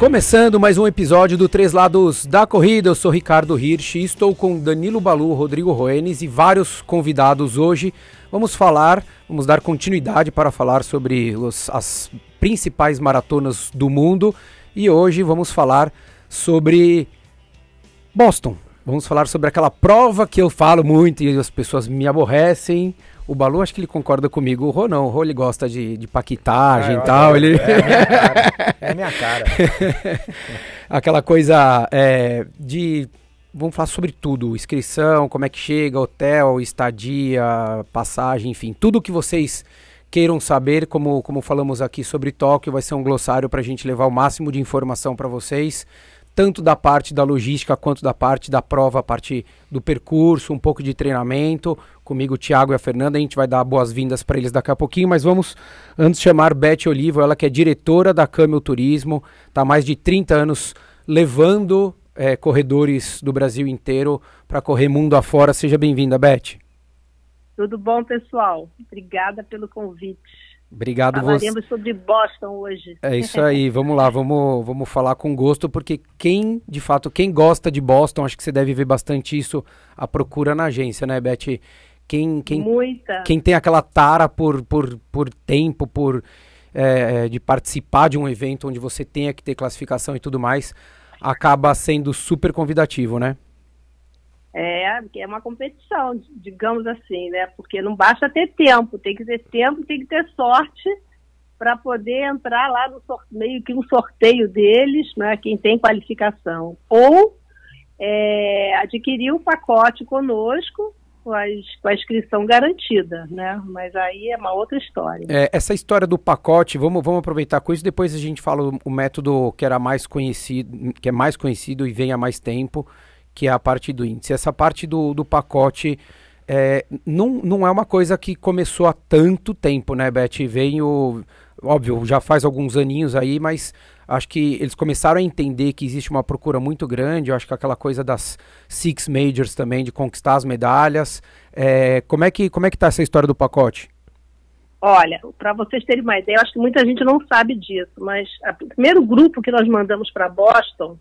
Começando mais um episódio do Três Lados da Corrida, eu sou Ricardo Hirsch e estou com Danilo Balu, Rodrigo Roenes e vários convidados hoje. Vamos falar, vamos dar continuidade para falar sobre os, as principais maratonas do mundo e hoje vamos falar sobre Boston. Vamos falar sobre aquela prova que eu falo muito e as pessoas me aborrecem, o Balu, acho que ele concorda comigo. O Rô não. O Rô ele gosta de, de paquitagem ah, e tal. Ele... É, minha cara. É minha cara. Aquela coisa é, de. Vamos falar sobre tudo: inscrição, como é que chega, hotel, estadia, passagem, enfim. Tudo que vocês queiram saber, como, como falamos aqui sobre Tóquio, vai ser um glossário para a gente levar o máximo de informação para vocês tanto da parte da logística quanto da parte da prova, a parte do percurso, um pouco de treinamento. Comigo, o Thiago e a Fernanda, a gente vai dar boas-vindas para eles daqui a pouquinho, mas vamos antes chamar Beth Olivo, ela que é diretora da Camel Turismo, está mais de 30 anos levando é, corredores do Brasil inteiro para correr mundo afora. Seja bem-vinda, Beth. Tudo bom, pessoal? Obrigada pelo convite. Obrigado Falaremos você. sobre Boston hoje. É isso aí, vamos lá, vamos, vamos falar com gosto, porque quem, de fato, quem gosta de Boston, acho que você deve ver bastante isso, a procura na agência, né, Beth? Quem, quem, Muita. quem tem aquela tara por, por, por tempo, por é, é, de participar de um evento onde você tenha que ter classificação e tudo mais, acaba sendo super convidativo, né? É, é uma competição, digamos assim, né? Porque não basta ter tempo, tem que ter tempo, tem que ter sorte para poder entrar lá no sorteio, meio que um sorteio deles, né? Quem tem qualificação. Ou é, adquirir um pacote conosco com a, com a, inscrição garantida, né? Mas aí é uma outra história. É, essa história do pacote, vamos, vamos aproveitar com isso, depois a gente fala o, o método que era mais conhecido, que é mais conhecido e vem há mais tempo que é a parte do índice. Essa parte do, do pacote é, não, não é uma coisa que começou há tanto tempo, né, Beth? Veio, óbvio, já faz alguns aninhos aí, mas acho que eles começaram a entender que existe uma procura muito grande. Eu acho que aquela coisa das Six Majors também, de conquistar as medalhas. É, como, é que, como é que tá essa história do pacote? Olha, para vocês terem uma ideia, eu acho que muita gente não sabe disso, mas o primeiro grupo que nós mandamos para Boston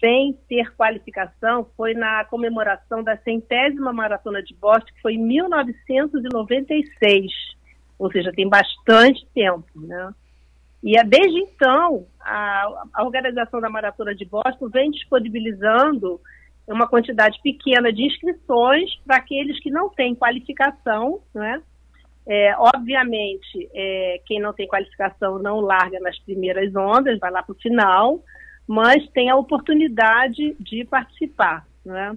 sem ter qualificação foi na comemoração da centésima maratona de Boston, que foi em 1996, ou seja, tem bastante tempo, né? E é, desde então, a, a organização da Maratona de Boston vem disponibilizando uma quantidade pequena de inscrições para aqueles que não têm qualificação, né? É, obviamente, é, quem não tem qualificação não larga nas primeiras ondas, vai lá para o final, mas tem a oportunidade de participar, né?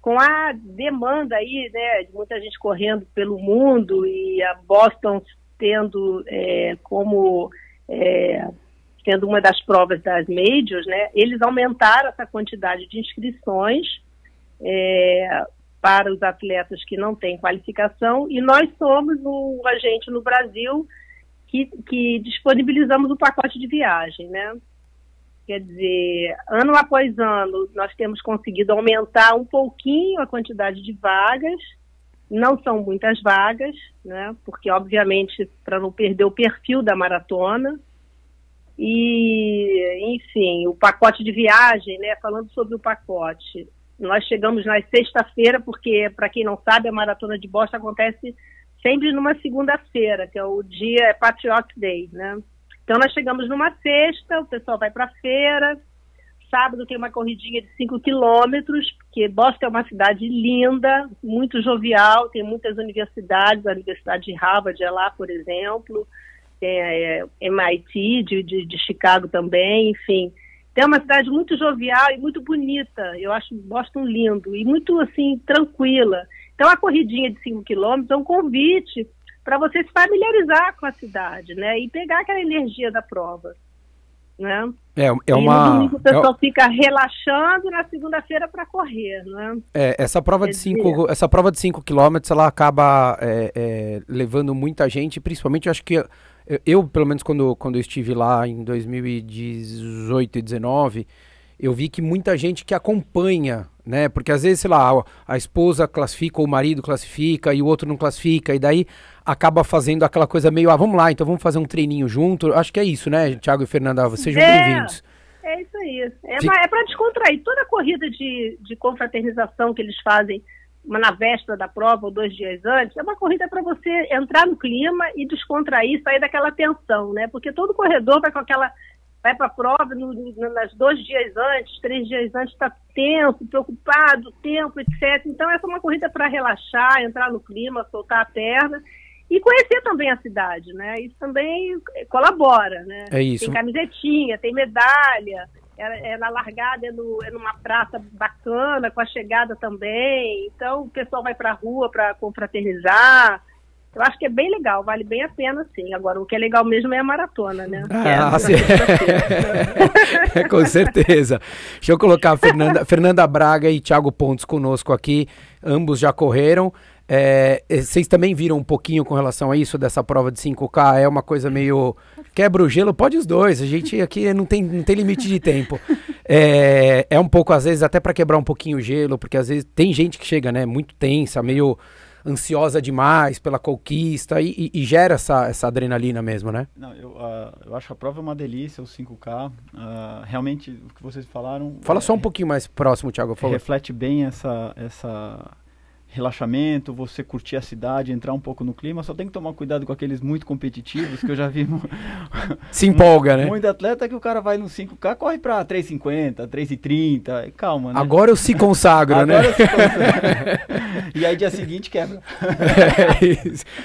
Com a demanda aí, né, de muita gente correndo pelo mundo e a Boston tendo é, como é, uma das provas das majors, né, eles aumentaram essa quantidade de inscrições é, para os atletas que não têm qualificação e nós somos o agente no Brasil que, que disponibilizamos o pacote de viagem, né? Quer dizer, ano após ano, nós temos conseguido aumentar um pouquinho a quantidade de vagas. Não são muitas vagas, né? Porque, obviamente, para não perder o perfil da maratona. E, enfim, o pacote de viagem, né? Falando sobre o pacote, nós chegamos na sexta-feira, porque, para quem não sabe, a maratona de Boston acontece sempre numa segunda-feira, que é o dia é Patriot Day, né? Então nós chegamos numa sexta, o pessoal vai para a feira, sábado tem uma corridinha de 5 quilômetros, porque Boston é uma cidade linda, muito jovial, tem muitas universidades, a Universidade de Harvard é lá, por exemplo, tem a é, MIT de, de, de Chicago também, enfim. É uma cidade muito jovial e muito bonita. Eu acho Boston lindo e muito assim tranquila. Então a corridinha de 5 quilômetros é um convite para você se familiarizar com a cidade, né? E pegar aquela energia da prova, né? É, é uma. E no domingo o pessoal é... fica relaxando na segunda-feira para correr, né? É, essa prova de cinco, essa prova de 5 km, ela acaba é, é, levando muita gente, principalmente, eu acho que eu, pelo menos quando, quando eu estive lá em 2018 e 2019, eu vi que muita gente que acompanha né? Porque às vezes, sei lá, a esposa classifica ou o marido classifica e o outro não classifica, e daí acaba fazendo aquela coisa meio, ah, vamos lá, então vamos fazer um treininho junto. Acho que é isso, né, Thiago e Fernanda? Sejam É. bem-vindos. É isso aí. É, ma- é para descontrair. Toda corrida de, de confraternização que eles fazem uma na véspera da prova ou dois dias antes, é uma corrida para você entrar no clima e descontrair, sair daquela tensão, né? Porque todo corredor vai com aquela. Vai para a prova no, no, nas dois dias antes, três dias antes, está tenso, preocupado, tempo, etc. Então, essa é uma corrida para relaxar, entrar no clima, soltar a perna. E conhecer também a cidade, né? Isso também colabora, né? É isso. Tem camisetinha, tem medalha, é, é na largada, é, no- é numa praça bacana, com a chegada também. Então o pessoal vai pra rua para confraternizar. Eu acho que é bem legal, vale bem a pena, sim. Agora, o que é legal mesmo é a maratona, né? É Ah, a- sim. Com certeza. Deixa eu colocar a Fernanda, Fernanda Braga e Thiago Pontes conosco aqui. Ambos já correram. É, vocês também viram um pouquinho com relação a isso, dessa prova de 5K? É uma coisa meio. Quebra o gelo? Pode os dois. A gente aqui não tem, não tem limite de tempo. É, é um pouco, às vezes, até para quebrar um pouquinho o gelo, porque às vezes tem gente que chega, né, muito tensa, meio ansiosa demais pela conquista e, e- e gera essa, essa adrenalina mesmo, né? Não, eu, ah, eu acho a prova uma delícia, o 5K. ah, realmente, o que vocês falaram. Fala é, só um pouquinho mais próximo, Thiago, por favor. reflete bem essa, essa relaxamento, você curtir a cidade, entrar um pouco no clima. Só tem que tomar cuidado com aqueles muito competitivos, que eu já vi Se empolga, né? muito atleta que o cara vai no 5K, corre pra 3,50, 3,30. Calma, né? Agora eu se consagra, Agora né? eu se consagra. e aí dia seguinte quebra.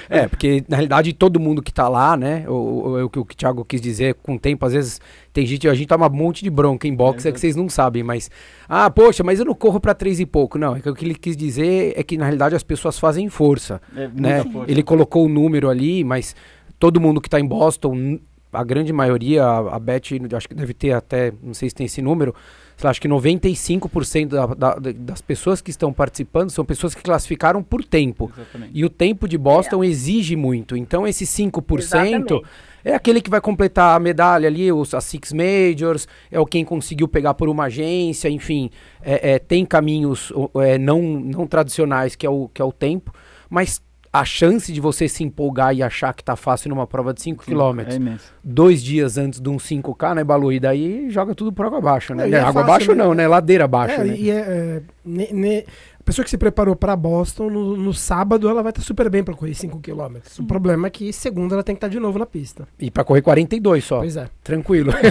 é. É, porque na realidade todo mundo que tá lá, né? O, o, o que o Thiago quis dizer, com o tempo, às vezes tem gente, a gente toma um monte de bronca em boxe, é, que vocês não sabem, mas. Ah, poxa, mas eu não corro pra três e pouco. Não, é que o que ele quis dizer é que na realidade as pessoas fazem força. É, né? força. Ele colocou o número ali, mas todo mundo que tá em Boston, a grande maioria, a, a Beth, acho que deve ter até, não sei se tem esse número, sei lá, acho que 95% da, da, das pessoas que estão participando são pessoas que classificaram por tempo. Exatamente. E o tempo de Boston exige muito. Então, esse 5% Exatamente. É aquele que vai completar a medalha ali, os, as Six Majors, é o quem conseguiu pegar por uma agência, enfim. é- é, tem caminhos é, não, não tradicionais, que é, o, que é o tempo, mas a chance de você se empolgar e achar que tá fácil numa prova de 5 Sim, km, É dois dias antes de um 5K, né, Balu? E daí joga tudo por água abaixo, né? É, e é água fácil, abaixo né? não, né? Ladeira abaixo, É, né? e é, ne- ne- pessoa que se preparou pra Boston, no, no sábado ela vai estar super bem pra correr 5km. O problema é que segunda ela tem que estar de novo na pista. E pra correr 42 só. Pois é. Tranquilo.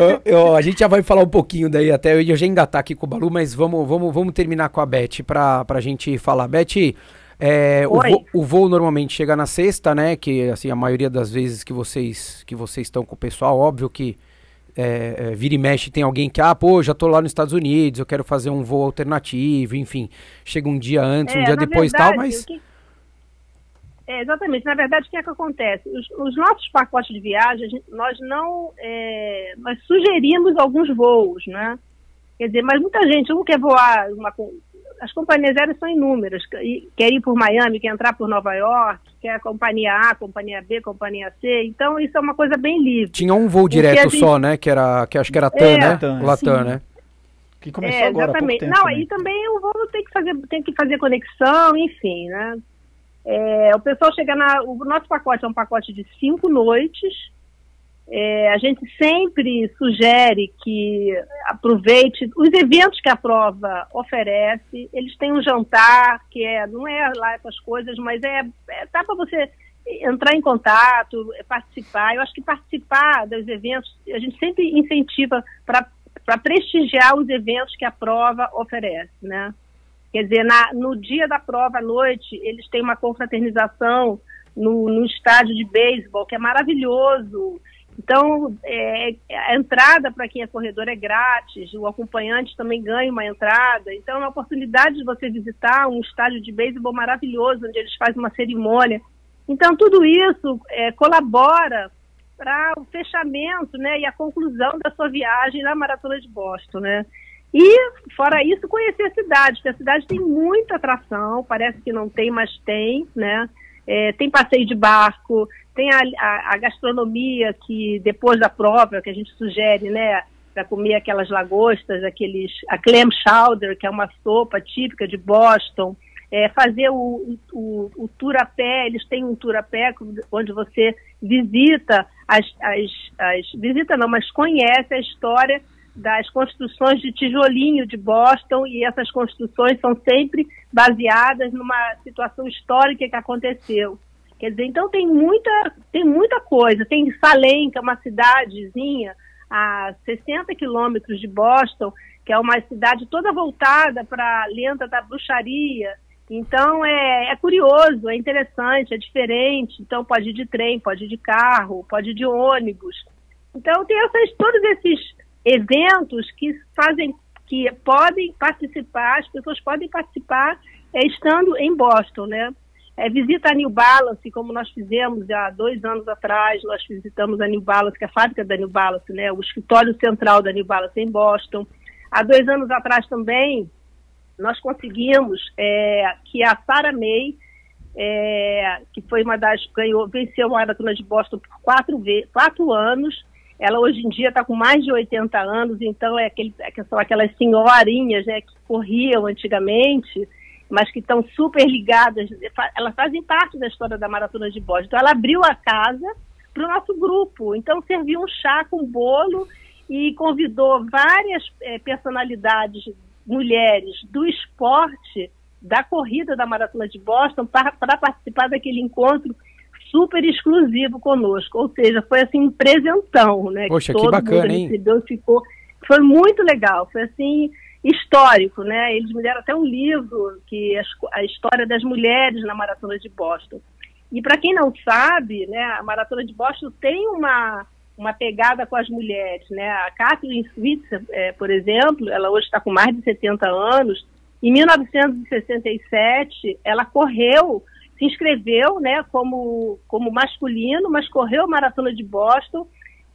Eu- eu- a gente já vai falar um pouquinho daí até. Eu ia já engatar aqui com o Balu, mas vamos, vamos, vamos terminar com a Beth pra, pra gente falar. Beth, é, o, voo, o voo normalmente chega na sexta, né? Que assim, a maioria das vezes que vocês que vocês estão com o pessoal, óbvio que é, é, vira e mexe tem alguém que, ah, pô, já tô lá nos Estados Unidos, eu quero fazer um voo alternativo, enfim. Chega um dia antes, um É, dia depois e verdade, tal, mas. que- É, exatamente. Na verdade, o que é que acontece? Os, os nossos pacotes de viagem, nós não. nós sugerimos alguns voos, né? Quer dizer, mas muita gente não quer voar. Uma, as companhias aéreas são inúmeras. Quer ir por Miami, quer entrar por Nova York, quer a companhia A, companhia B, companhia C. Então, isso é uma coisa bem livre. Tinha um voo a direto gente- só, né? Que era, que acho que era TAM, É, né? TAM, Latam, sim. né? Que começou É, agora há pouco exatamente. tempo Não, também. aí também o voo tem que fazer, tem que fazer conexão, enfim, né? É, o pessoal chega na. O nosso pacote é um pacote de cinco noites. É, a gente sempre sugere que aproveite os eventos que a prova oferece. Eles têm um jantar, que é, não é lá essas coisas, mas é, é dá para você entrar em contato, é, participar. Eu acho que participar dos eventos, a gente sempre incentiva para prestigiar os eventos que a prova oferece, né? Quer dizer, na- no dia da prova à noite, eles têm uma confraternização no, no estádio de beisebol, que é maravilhoso. Então, é, a entrada para quem é corredor é grátis, o acompanhante também ganha uma entrada. Então, é uma oportunidade de você visitar um estádio de beisebol maravilhoso, onde eles fazem uma cerimônia. Então, tudo isso é, colabora para o fechamento né, e a conclusão da sua viagem na Maratona de Boston. Né? E, fora isso, conhecer a cidade, porque a cidade tem muita atração, parece que não tem, mas tem, né? É, tem passeio de barco, tem a, a- a gastronomia que depois da prova, que a gente sugere, né? para comer aquelas lagostas, aqueles a clam chowder, que é uma sopa típica de Boston, é, fazer o, o, o tour a pé, eles têm um tour a pé onde você visita as, as, as visita não, mas conhece a história das construções de tijolinho de Boston e essas construções são sempre baseadas numa situação histórica que aconteceu. Quer dizer, então tem muita, tem muita coisa. Tem Salem, que é uma cidadezinha a 60 quilômetros de Boston, que é uma cidade toda voltada para a lenda da bruxaria. Então é, é, curioso, é interessante, é diferente. Então pode ir de trem, pode ir de carro, pode ir de ônibus. Então tem essas, todos esses eventos que fazem, que podem participar, as pessoas podem participar é, estando em Boston, né? É, visita a New Balance, como nós fizemos há dois anos atrás, nós visitamos a New Balance, que é a fábrica da New Balance, né? O escritório central da New Balance em Boston. Há dois anos atrás também, nós conseguimos é, que a Sarah May, é, que foi uma das ganhou, venceu a maratona de Boston por quatro, quatro anos. Ela hoje em dia está com mais de 80 anos, então é aquele, é são aquelas senhorinhas né, que corriam antigamente, mas que estão super ligadas. Elas fazem parte da história da maratona de Boston. Então ela abriu a casa para o nosso grupo. Então serviu um chá com bolo e convidou várias é, personalidades mulheres do esporte da corrida da Maratona de Boston para, participar daquele encontro super exclusivo conosco. Ou seja, foi assim um presentão, né? Poxa, que, que bacana, hein? Recebeu, ficou, foi muito legal, foi assim histórico, né? Eles me deram até um livro que a, a história das mulheres na Maratona de Boston. E para quem não sabe, né, a Maratona de Boston tem uma uma pegada com as mulheres, né? A Kathleen Switzer, é, por exemplo, ela hoje está com mais de 70 anos. Em 1967, ela correu, se inscreveu, né, como como masculino, mas correu a maratona de Boston.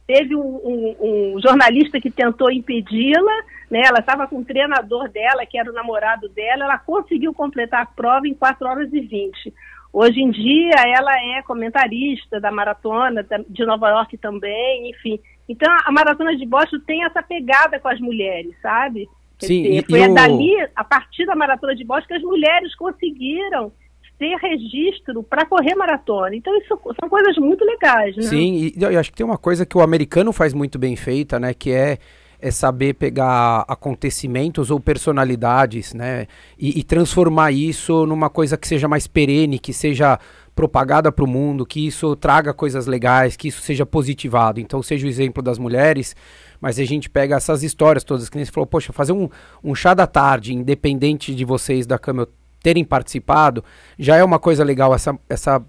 Teve um, um, um jornalista que tentou impedi-la, né? Ela estava com o treinador dela, que era o namorado dela. Ela conseguiu completar a prova em 4 horas e 20. Hoje em dia ela é comentarista da maratona de Nova York também, enfim. Então a maratona de Boston tem essa pegada com as mulheres, sabe? Sim, dizer, foi dali, a partir da maratona de Boston, que as mulheres conseguiram ter registro para correr maratona. Então isso são coisas muito legais, né? Sim, e eu acho que tem uma coisa que o americano faz muito bem feita, né, que é é saber pegar acontecimentos ou personalidades, né, e, e transformar isso numa coisa que seja mais perene, que seja propagada para o mundo, que isso traga coisas legais, que isso seja positivado. Então, seja o exemplo das mulheres, mas a gente pega essas histórias todas, que nem você falou, poxa, fazer um, um chá da tarde, independente de vocês da Câmara terem participado, já é uma coisa legal essa, essa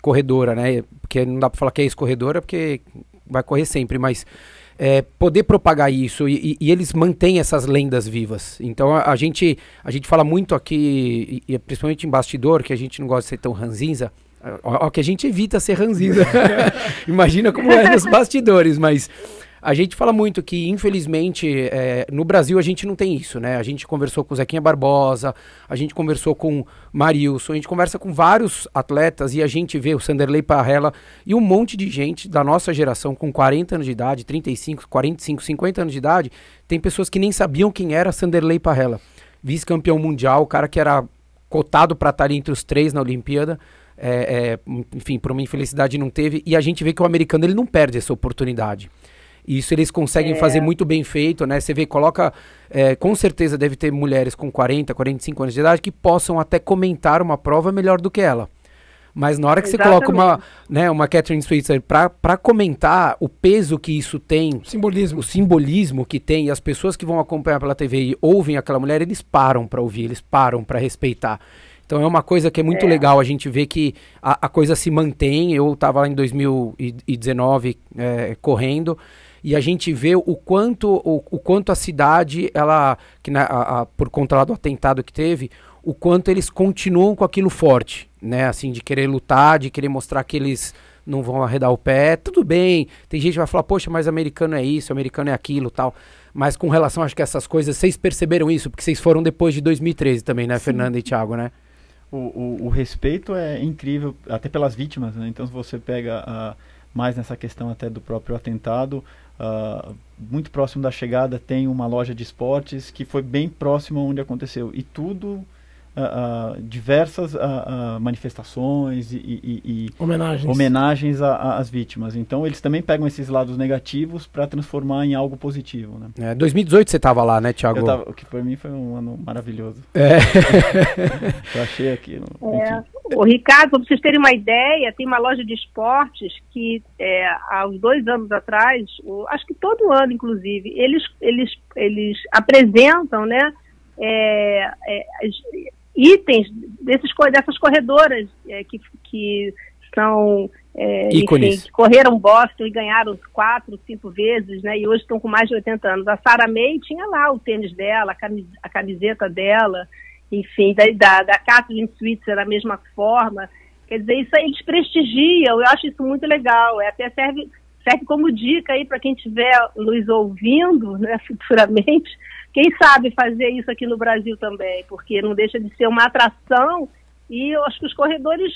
corredora, né? Porque não dá para falar que é ex-corredora, porque vai correr sempre, mas é, poder propagar isso e, e, eles mantêm essas lendas vivas. Então a, a, gente a gente fala muito aqui, e, principalmente em bastidor, que a gente não gosta de ser tão ranzinza. Ó, ó que a gente evita ser ranzinza. Imagina como é nos bastidores, mas a gente fala muito que, infelizmente, é, no Brasil a gente não tem isso, né? A gente conversou com o Zequinha Barbosa, a gente conversou com Marilson, a gente conversa com vários atletas e a gente vê o Sanderley Parrella e um monte de gente da nossa geração com 40 anos de idade, 35, 45, 50 anos de idade, tem pessoas que nem sabiam quem era Sanderley Parrella. Vice-campeão mundial, o cara que era cotado para estar entre os três na Olimpíada. É, é, enfim, por uma infelicidade não teve. E a gente vê que o americano ele não perde essa oportunidade. Isso eles conseguem é. fazer muito bem feito, né? Você vê, coloca. É, com certeza deve ter mulheres com 40, 45 anos de idade que possam até comentar uma prova melhor do que ela. Mas na hora que Exatamente. você coloca uma, né, uma Catherine Switzer para comentar o peso que isso tem, simbolismo. o simbolismo que tem, e as pessoas que vão acompanhar pela TV e ouvem aquela mulher, eles param para ouvir, eles param para respeitar. Então é uma coisa que é muito é. legal a gente ver que a, a coisa se mantém. Eu estava lá em 2019 é, correndo e a gente vê o quanto, o, o quanto a cidade, ela, que na, a, a, por conta do atentado que teve, o quanto eles continuam com aquilo forte, né? Assim, de querer lutar, de querer mostrar que eles não vão arredar o pé. Tudo bem, tem gente que vai falar, poxa, mas americano é isso, americano é aquilo tal. Mas com relação, acho que essas coisas, vocês perceberam isso, porque vocês foram depois de 2013 também, né, Sim. Fernanda e Thiago, né? O, o, o, respeito é incrível, até pelas vítimas, né? Então, se você pega a, mais nessa questão até do próprio atentado, uh, muito próximo da chegada tem uma loja de esportes que foi bem próximo onde aconteceu. E tudo uh, uh, diversas uh, manifestações e, e, e homenagens, homenagens às vítimas. Então eles também pegam esses lados negativos para transformar em algo positivo. Né? É, 2018 você estava lá, né, Thiago? Tava, o que para mim foi um ano maravilhoso. É. Eu achei aquilo. É. O Ricardo, para vocês terem uma ideia, tem uma loja de esportes que é, há uns dois anos atrás, acho que todo ano, inclusive, eles, eles, eles apresentam, né? É, é, itens desses, dessas corredoras é, que, que são é, enfim, que correram Boston e ganharam quatro, cinco vezes, né? E hoje estão com mais de 80 anos. A Sarah May tinha lá o tênis dela, a camiseta dela, enfim, da, da, da Kathleen Switzer da mesma forma. Quer dizer, isso aí eles prestigiam, eu acho isso muito legal. É, até serve, serve como dica aí para quem estiver nos ouvindo, né, futuramente, quem sabe fazer isso aqui no Brasil também, porque não deixa de ser uma atração e eu acho que os corredores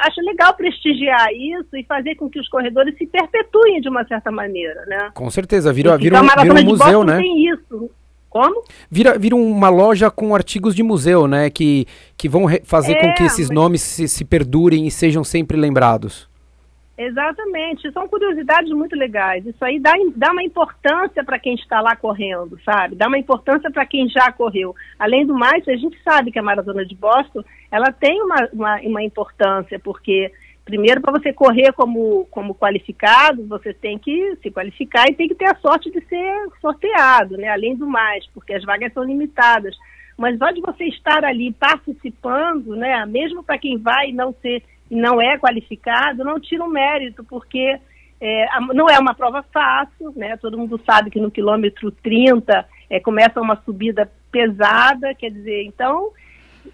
acho legal prestigiar isso e fazer com que os corredores se perpetuem de uma certa maneira, né? Com certeza, vira, vira, um, vira um museu, né? Tem isso. Como? Vira, vira uma loja com artigos de museu, né? Que, que vão fazer é, com que esses mas... nomes se, se perdurem e sejam sempre lembrados. Exatamente, são curiosidades muito legais. Isso aí dá, dá uma importância para quem está lá correndo, sabe? Dá uma importância para quem já correu. Além do mais, a gente sabe que a maratona de Boston ela tem uma, uma, uma importância, porque primeiro para você correr como, como qualificado, você tem que se qualificar e tem que ter a sorte de ser sorteado, né? Além do mais, porque as vagas são limitadas. Mas só de você estar ali participando, né? Mesmo para quem vai não ser não é qualificado, não tira o mérito, porque é, não é uma prova fácil, né? Todo mundo sabe que no quilômetro 30 é, começa uma subida pesada, quer dizer, então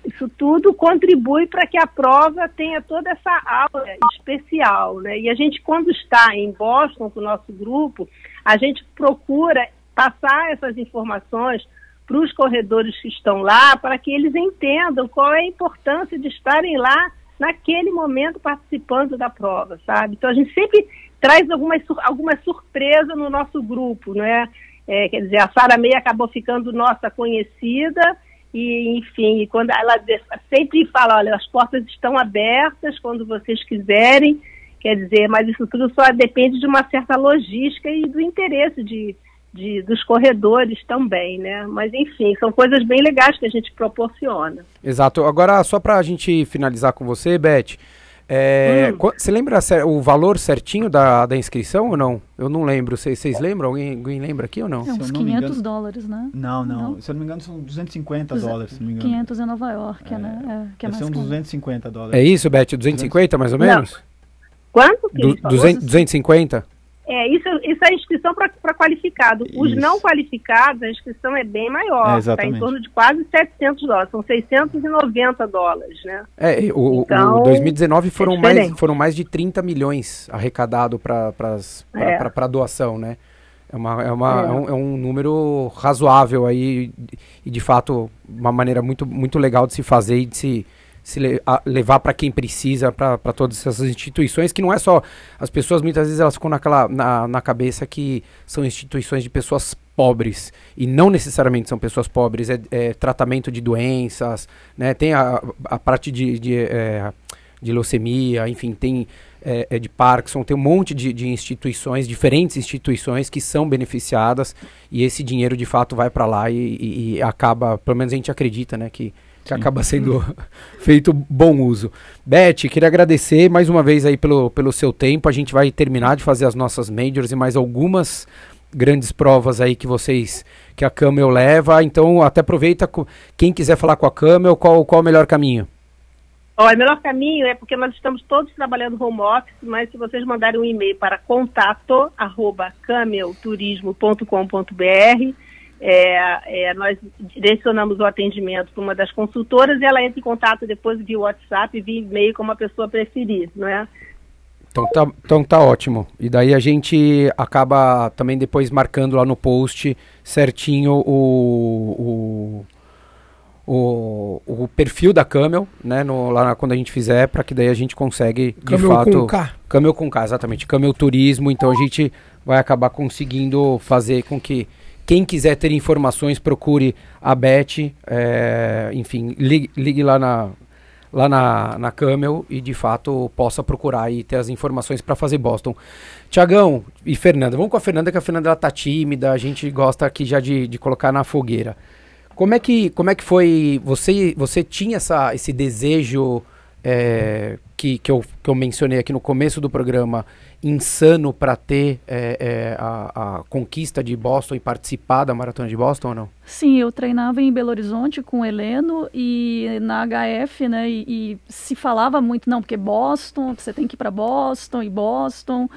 isso tudo contribui para que a prova tenha toda essa aura especial, né? E a gente, quando está em Boston com o nosso grupo, a gente procura passar essas informações para os corredores que estão lá, para que eles entendam qual é a importância de estarem lá naquele momento participando da prova, sabe? Então a gente sempre traz alguma, alguma surpresa no nosso grupo, né? É, quer dizer, a Sara Meia acabou ficando nossa conhecida e, enfim, quando ela sempre fala, olha, as portas estão abertas quando vocês quiserem, quer dizer, mas isso tudo só depende de uma certa logística e do interesse de, de, dos corredores também, né? Mas enfim, são coisas bem legais que a gente proporciona. Exato. Agora, só para a gente finalizar com você, Beth, é, hum. você lembra o valor certinho da, da inscrição ou não? Eu não lembro. Vocês lembram? Alguém, alguém lembra aqui ou não? É uns 500 engano, dólares, né? Não, não, não, Se eu não me engano, são 250 Duze dólares. Se não me engano. 500 em Nova York, é, né? É, que é mais são 250 dólares. É isso, Beth? 250 mais ou menos? Não. Quanto? Du 200, 250? É, isso, isso é inscrição para qualificado. Os isso. não qualificados, a inscrição é bem maior. Está é, em torno de quase 700 dólares. São 690 dólares, né? É, o, então, o 2019 foram, é mais, foram mais de 30 milhões arrecadado para é. doação, né? É, uma, é, uma, é. é. um, é um número razoável aí e, de fato, uma maneira muito, muito legal de se fazer e de se se le levar para quem precisa, para todas essas instituições, que não é só. As pessoas muitas vezes elas ficam naquela, na, na cabeça que são instituições de pessoas pobres. E não necessariamente são pessoas pobres, é, é tratamento de doenças, né? tem a, a parte de, de, é, de leucemia, enfim, tem. É, é, de Parkinson, tem um monte de, de, instituições, diferentes instituições que são beneficiadas e esse dinheiro de fato vai para lá e, e, e, acaba, pelo menos a gente acredita, né, que que acaba sendo feito bom uso. Beth, queria agradecer mais uma vez aí pelo, pelo seu tempo. A gente vai terminar de fazer as nossas majors e mais algumas grandes provas aí que vocês que a Camel leva. Então, até aproveita quem quiser falar com a Camel, qual qual o melhor caminho? O melhor caminho é porque nós estamos todos trabalhando home office, mas se vocês mandarem um e-mail para contato@camelturismo.com.br é, é, nós direcionamos o atendimento para uma das consultoras e ela entra em contato depois via WhatsApp, via e-mail, como a pessoa preferir, não é? Então tá, então tá ótimo. E daí a gente acaba também depois marcando lá no post certinho o, o, o, o perfil da Camel, né? No, lá na, quando a gente fizer, para que daí a gente consegue, de Camel fato. Com K. Camel com K, exatamente. Camel Turismo. Então a gente vai acabar conseguindo fazer com que quem quiser ter informações procure a Beth, é, enfim, ligue, ligue lá na lá na, na Camel e de fato possa procurar e ter as informações para fazer Boston. Tiagão e Fernanda, vamos com a Fernanda, que a Fernanda ela tá tímida, a gente gosta aqui já de, de colocar na fogueira. Como é que, como é que foi? Você, você tinha essa, esse desejo é, que, que, eu, que eu mencionei aqui no começo do programa, insano para ter é, é, a, a, conquista de Boston e participar da maratona de Boston ou não? Sim, eu treinava em Belo Horizonte com o Heleno e na HF, né? E, e se falava muito, não, porque Boston, você tem que ir para Boston e Boston.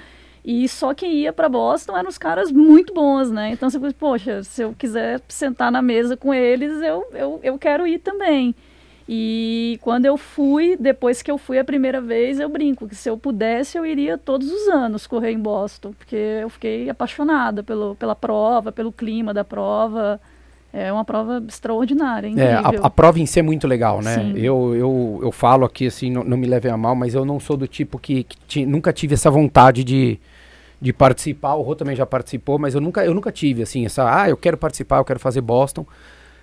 E só quem ia para Boston eram os caras muito bons, né? Então você falou, poxa, se eu quiser sentar na mesa com eles, eu, eu, eu quero ir também. E quando eu fui, depois que eu fui a primeira vez, eu brinco que se eu pudesse, eu iria todos os anos correr em Boston, porque eu fiquei apaixonada pelo, pela prova, pelo clima da prova. É uma prova extraordinária, é, a, a, prova em si é muito legal, né? Eu, eu, eu falo aqui, assim, não, não, me levem a mal, mas eu não sou do tipo que, que nunca tive essa vontade de, de participar. O Rô também já participou, mas eu nunca, eu nunca tive, assim, essa, ah, eu quero participar, eu quero fazer Boston.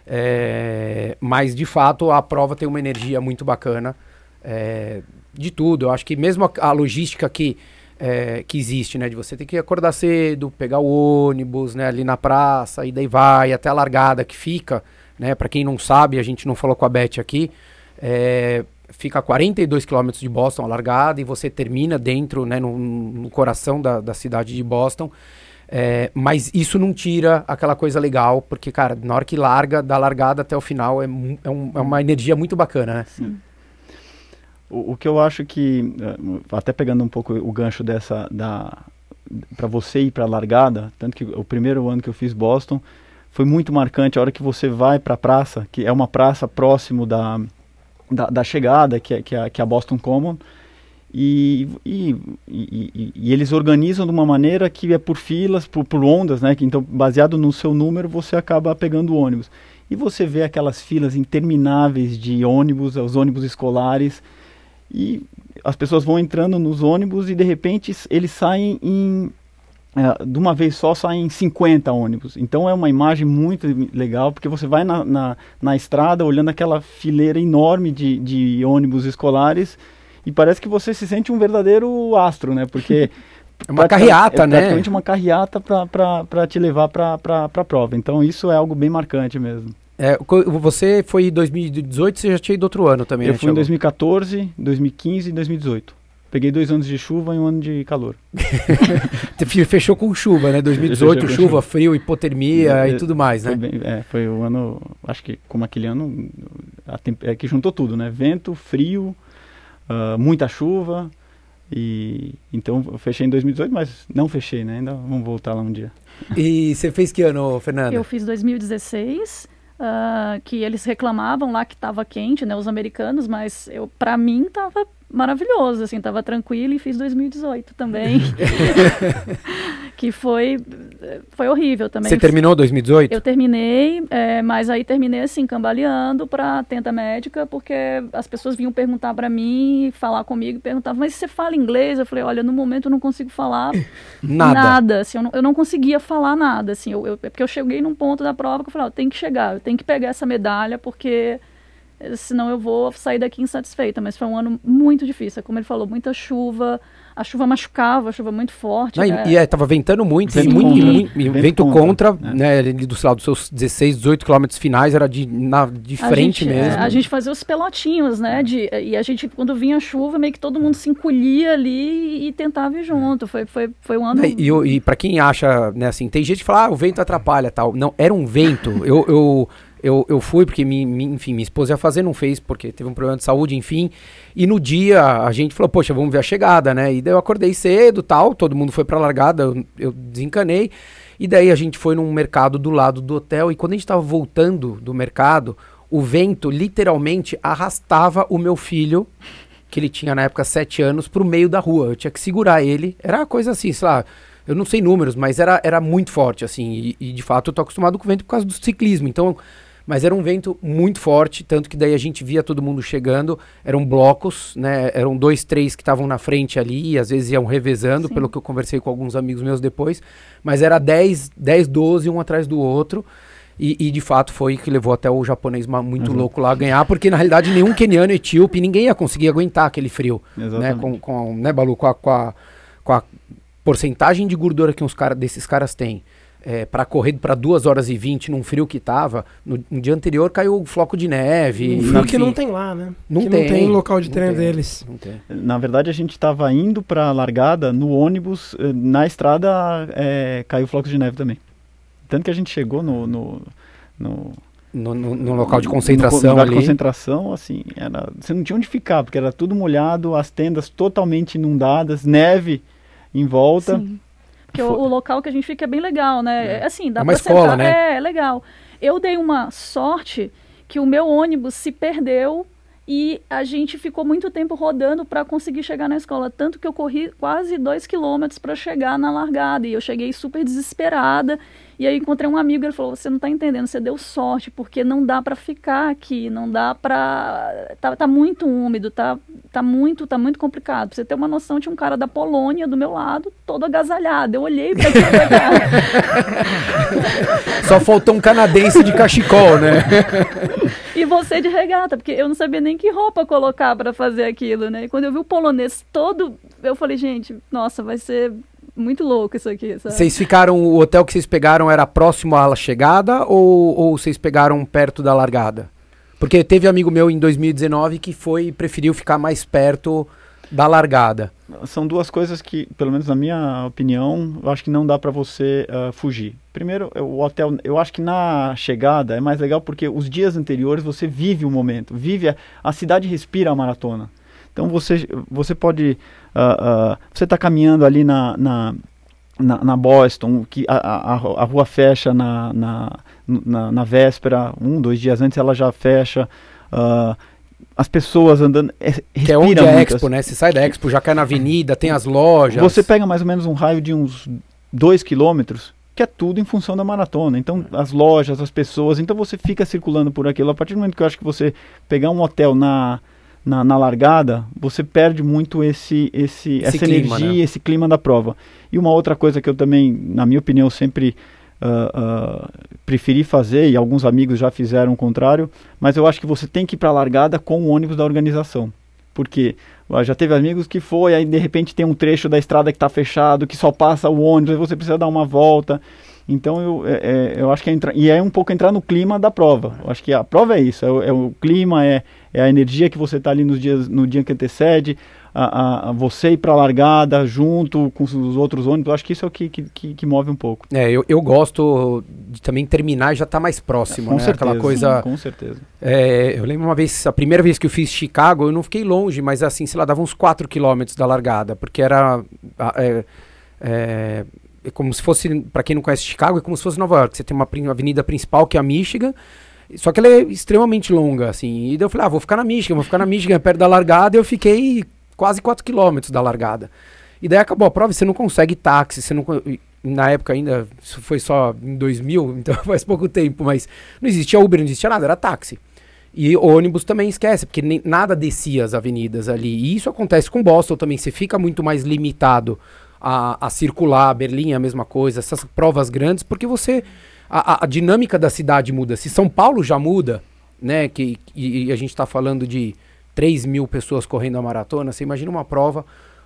É, mas de fato a prova tem uma energia muito bacana é, de tudo. Eu acho que mesmo a, a logística que, é, que existe, né? De você ter que acordar cedo, pegar o ônibus, né? Ali na praça, e daí vai até a largada que fica, né? Para quem não sabe, a gente não falou com a Beth aqui, é, fica a 42 quilômetros de Boston a largada e você termina dentro, né? No, no coração da, da cidade de Boston. É, mas isso não tira aquela coisa legal, porque, cara, na hora que larga, da largada até o final, é, é, um, é uma energia muito bacana, né? Sim. O, o, que eu acho que, é, até pegando um pouco o gancho dessa, da para você ir para a largada, tanto que o primeiro ano que eu fiz Boston foi muito marcante a hora que você vai para a praça, que é uma praça próximo da, da, da chegada, que é, que, é, que é a Boston Common, e, e, e, eles organizam de uma maneira que é por filas, por, por ondas, né? Que, então, baseado no seu número, você acaba pegando o ônibus. E você vê aquelas filas intermináveis de ônibus, os ônibus escolares, e as pessoas vão entrando nos ônibus e de repente eles saem em. É, de uma vez só saem 50 ônibus. Então é uma imagem muito legal, porque você vai na, na, na estrada olhando aquela fileira enorme de, de ônibus escolares e parece que você se sente um verdadeiro astro, né? Porque é uma carreata, é né? Praticamente uma carreata para te levar para a prova. Então isso é algo bem marcante mesmo. É, você foi em 2018, você já tinha ido outro ano também, Eu né, fui em 2014, 2015 e 2018. Peguei dois anos de chuva e um ano de calor. Fechou com chuva, né? 2018, chuva, chuva, frio, hipotermia é, e tudo mais, né? Foi, bem, é, foi o ano, acho que como aquele ano, a, é que juntou tudo, né? Vento, frio, uh, muita chuva. E então eu fechei em 2018, mas não fechei, né? Ainda vamos voltar lá um dia. E você fez que ano, Fernanda? Eu fiz 2016. Uh, ah, que eles reclamavam lá que estava quente, né, os americanos, mas eu para mim estava maravilhoso, assim, tava tranquilo e fiz 2018 também. que foi foi horrível também. Você terminou 2018? Eu terminei, é, mas aí terminei assim, cambaleando para tenta médica, porque as pessoas vinham perguntar para mim, falar comigo, perguntavam, mas você fala inglês? Eu falei, olha, no momento eu não consigo falar nada. nada assim, eu, não, eu não conseguia falar nada, assim, eu, eu, é porque eu cheguei num ponto da prova que eu falei, eu tenho que chegar, eu tenho que pegar essa medalha, porque senão eu vou sair daqui insatisfeita. Mas foi um ano muito difícil, como ele falou, muita chuva, a chuva machucava, a chuva muito forte. Não, né? E é, tava ventando muito, vento, muito, contra, muito, vento, vento contra, contra né? né do, lado dos seus 16, 18 quilômetros finais, era de, na, de frente gente, é, mesmo. É, a gente fazia os pelotinhos, né? De, e a gente, quando vinha a chuva, meio que todo mundo se encolhia ali e tentava ir junto. Foi, foi, foi um ano. E, e, e para quem acha, né, assim, tem gente que fala, ah, o vento atrapalha tal. Não, era um vento. eu, eu eu, eu fui porque, mi, mi, enfim, minha esposa ia fazer, não fez porque teve um problema de saúde, enfim. E no dia a gente falou, poxa, vamos ver a chegada, né? E daí eu acordei cedo tal, todo mundo foi pra largada, eu, eu desencanei. E daí a gente foi num mercado do lado do hotel e quando a gente tava voltando do mercado, o vento literalmente arrastava o meu filho, que ele tinha na época sete anos, pro meio da rua. Eu tinha que segurar ele. Era uma coisa assim, sei lá, eu não sei números, mas era, era muito forte, assim. E, e de fato eu tô acostumado com o vento por causa do ciclismo. Então Mas era um vento muito forte, tanto que daí a gente via todo mundo chegando. Eram blocos, né? Eram dois, três que estavam na frente ali, e às vezes iam revezando, Sim. pelo que eu conversei com alguns amigos meus depois. Mas era 10, 10 12, um atrás do outro. E, e, de fato foi que levou até o japonês muito Uhum. louco lá a ganhar, porque na realidade nenhum keniano, etíope, ninguém ia conseguir aguentar aquele frio né, Exatamente. com, com, né, Balu, com a, com, a, com a porcentagem de gordura que uns cara, desses caras têm. É, para correr para 2 horas e 20 num frio que tava, no, no dia anterior caiu um floco de neve. Um frio que enfim. não tem lá, né? Não que tem, não tem local de treino tem. deles. Não tem. Na verdade, a gente estava indo para a largada no ônibus, eh, na estrada eh, caiu flocos de neve também. Tanto que a gente chegou no, no, no, No, no- no local de concentração no lugar ali. de concentração, assim, era, você não tinha onde ficar, porque era tudo molhado, as tendas totalmente inundadas, neve em volta. Sim. Porque o, o local que a gente fica é bem legal, né? É. Assim, dá É uma pra escola, sentar. né? É, é legal. Eu dei uma sorte que o meu ônibus se perdeu e a gente ficou muito tempo rodando para conseguir chegar na escola. Tanto que eu corri quase dois quilômetros para chegar na largada. E eu cheguei super desesperada. E aí encontrei um amigo, ele falou: Você não tá entendendo, você deu sorte, porque não dá para ficar aqui, não dá pra. Tá, tá muito úmido, tá, tá, muito, tá muito complicado. Pra você ter uma noção, tinha um cara da Polônia do meu lado, todo agasalhado. Eu olhei pra aquele cara. Só faltou um canadense de cachecol, né? E você de regata, porque eu não sabia nem que roupa colocar para fazer aquilo, né? E quando eu vi o polonês todo, eu falei, gente, nossa, vai ser muito louco isso aqui, sabe? Vocês ficaram, o hotel que vocês pegaram era próximo à chegada ou, ou vocês pegaram perto da largada? Porque teve amigo meu em 2019 que foi preferiu ficar mais perto da largada. São duas coisas que, pelo menos na minha opinião, eu acho que não dá para você ah, fugir. Primeiro, eu- o hotel, eu acho que na chegada é mais legal porque os dias anteriores você vive o momento, vive a, a cidade respira a maratona. Então você, você pode, ah, você está caminhando ali na, na, na, na Boston, que a, a, a- rua fecha na, na, na, na véspera, um, dois dias antes ela já fecha. ah, as pessoas andando, é, Que é onde é a Expo, né? Você sai da Expo, já cai na avenida, tem as lojas. você pega mais ou menos um raio de uns 2 quilômetros, que é tudo em função da maratona. Então, as lojas, as pessoas, então você fica circulando por aquilo. A partir do momento que eu acho que você pegar um hotel na, na, na largada, você perde muito esse, esse, Esse essa clima, energia, né? esse clima da prova. E uma outra coisa que eu também, na minha opinião, sempre ah, ah, preferi fazer, e alguns amigos já fizeram o contrário, mas eu acho que você tem que ir para a largada com o ônibus da organização. Porque já teve amigos que foi, aí de repente tem um trecho da estrada que está fechado, que só passa o ônibus, aí você precisa dar uma volta. Então eu, é, é, eu acho que é entrar, e é um pouco entrar no clima da prova. Eu acho que a prova é isso, é o, é o clima, é, é a energia que você está ali nos dias, no dia que antecede, a, a- a você ir para a largada junto com os outros ônibus. Eu acho que isso é o que, que, que, move um pouco. É, eu, eu gosto de também terminar e já tá mais próximo, com né? certeza, Aquela coisa. com certeza. É, eu lembro uma vez, a primeira vez que eu fiz Chicago, eu não fiquei longe, mas assim, sei lá, dava uns 4 quilômetros da largada, porque era. É, é, é como se fosse, pra quem não conhece Chicago, é como se fosse Nova York. Você tem uma avenida principal que é a Michigan, só que ela é extremamente longa, assim. E daí eu falei, ah, vou ficar na Michigan, vou ficar na Michigan perto da largada, e eu fiquei quase 4 quilômetros da largada. E daí acabou a prova, você não consegue táxi, você não. Na época ainda, isso foi só em 2000, então faz pouco tempo, mas não existia Uber, não existia nada, era táxi. E ônibus também esquece, porque nem, nada descia as avenidas ali. E isso acontece com Boston também. Você fica muito mais limitado a, a circular. Berlim é a mesma coisa, essas provas grandes, porque você. A, a- dinâmica da cidade muda. Se São Paulo já muda, né? Que, e, e a gente está falando de 3 mil pessoas correndo a maratona, você imagina uma prova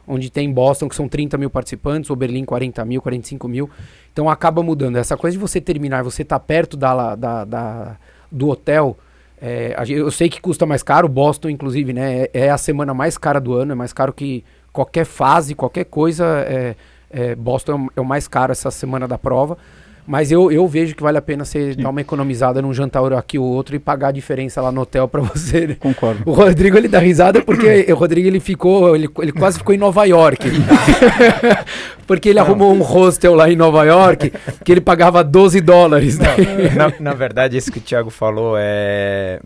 onde tem Boston, que ssão 30 mil participantes, ou Berlim 40 mil, 45 mil. Então acaba mudando. Essa coisa de você terminar, você tá perto da, da, da- do hotel. é, eu sei que custa mais caro, Boston, inclusive, né? É, é a semana mais cara do ano, é mais caro que qualquer fase, qualquer coisa. É, é, Boston é o- é o mais caro essa semana da prova. Mas eu, eu vejo que vale a pena você dar uma economizada num jantar aqui ou outro e pagar a diferença lá no hotel pra você. né? Concordo. O Rodrigo ele dá risada porque o Rodrigo ele ficou, ele, ele quase ficou em Nova York. porque ele arrumou um hostel lá em Nova York que ele pagava 12 dólares. né? na, na verdade, isso que o Thiago falou é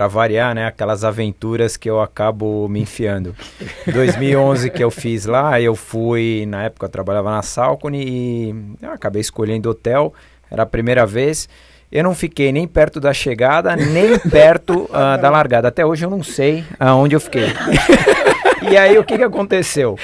para variar, né? Aquelas aventuras que eu acabo me enfiando. 2011 que eu fiz lá, eu fui, na época eu trabalhava na Salcone e eu acabei escolhendo hotel, era a primeira vez. Eu não fiquei nem perto da chegada, nem perto uh, da largada. Até hoje eu não sei aonde eu fiquei. e aí o que, que aconteceu?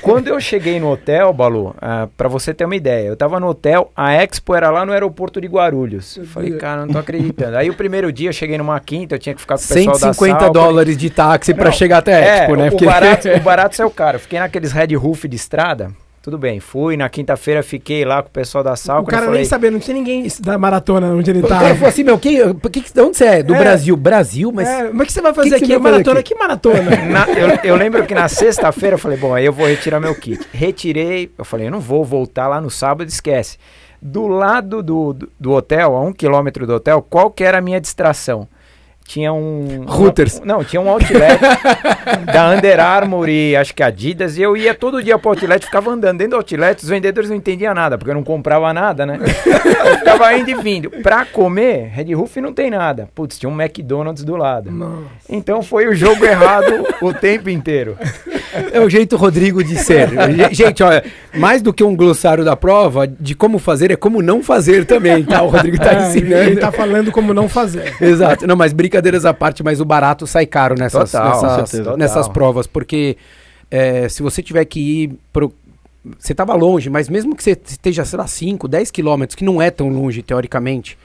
Quando eu cheguei no hotel, Balu, uh, ah, para você ter uma ideia, eu tava no hotel, a Expo era lá no aeroporto de Guarulhos. Eu falei, cara, não tô acreditando. Aí o primeiro dia eu cheguei numa quinta, eu tinha que ficar com o pessoal 150 da dólares de táxi para chegar até a é, Expo, é, né? O, barato, o barato saiu caro. Eu fiquei naqueles Red Roof de estrada, tudo bem, fui. Na quinta-feira fiquei lá com o pessoal da sala. O cara falei... nem sabia, não tinha ninguém da maratona onde ele tava. O cara falou assim: meu, que, que, de onde você é? Do é. Brasil. Brasil, mas. É, mas o que você vai fazer que aqui? Maratona? Aqui? Que maratona? Na, eu, eu, lembro que na sexta-feira eu falei: bom, aí eu vou retirar meu kit. Retirei, eu falei: eu não vou voltar lá no sábado, esquece. Do lado do, do, do hotel, a um quilômetro do hotel, qual que era a minha distração? Tinha um. Hooters. não, tinha um outlet da Under Armour e acho que Adidas. E eu ia todo dia pro outlet, ficava andando dentro do outlet. Os vendedores não entendiam nada, porque eu não comprava nada, né? eu ficava indo e vindo. Pra comer, Red Roof não tem nada. Putz, tinha um McDonald's do lado. Nossa. Então foi o jogo errado o tempo inteiro. É o jeito Rodrigo de ser. Gente, olha, mais do que um glossário da prova, de como fazer é como não fazer também, tá? O Rodrigo tá é, ensinando. Ele tá falando como não fazer. Exato. Não, mas brincadeiras à parte, mas o barato sai caro nessas, total, nessas, nessas provas, porque é, se você tiver que ir pro, você estava longe, mas mesmo que você esteja, sei lá, 5, 10 quilômetros, que não é tão longe, teoricamente,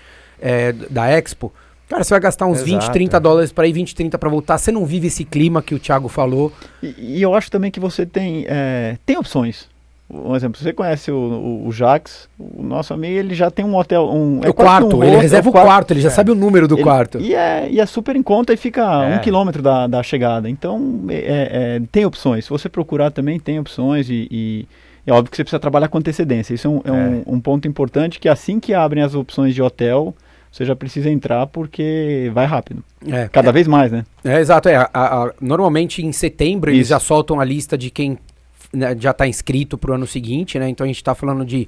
é, da Expo, Cara, você vai gastar uns Exato. 20, 30 dólares para ir, 20, 30 para voltar. Você não vive esse clima que o Thiago falou. E, e eu acho também que você tem, é, tem opções. Um exemplo, você conhece o, o, o, Jax, o nosso amigo, ele já tem um hotel. Um, é o quarto, um ele reserva é o quarto, quarto, ele já é. sabe o número do ele, quarto. E é, e é super em conta e fica é. um quilômetro da, da chegada. Então, é, é, tem opções. Se você procurar também, tem opções e, e é óbvio que você precisa trabalhar com antecedência. Isso é um, é um, um ponto importante que assim que abrem as opções de hotel, você já precisa entrar porque vai rápido. É, Cada é, vez mais, né? É, exato. É, a, a, normalmente em setembro Isso. eles já soltam a lista de quem né, já está inscrito para o ano seguinte, né? Então a gente está falando de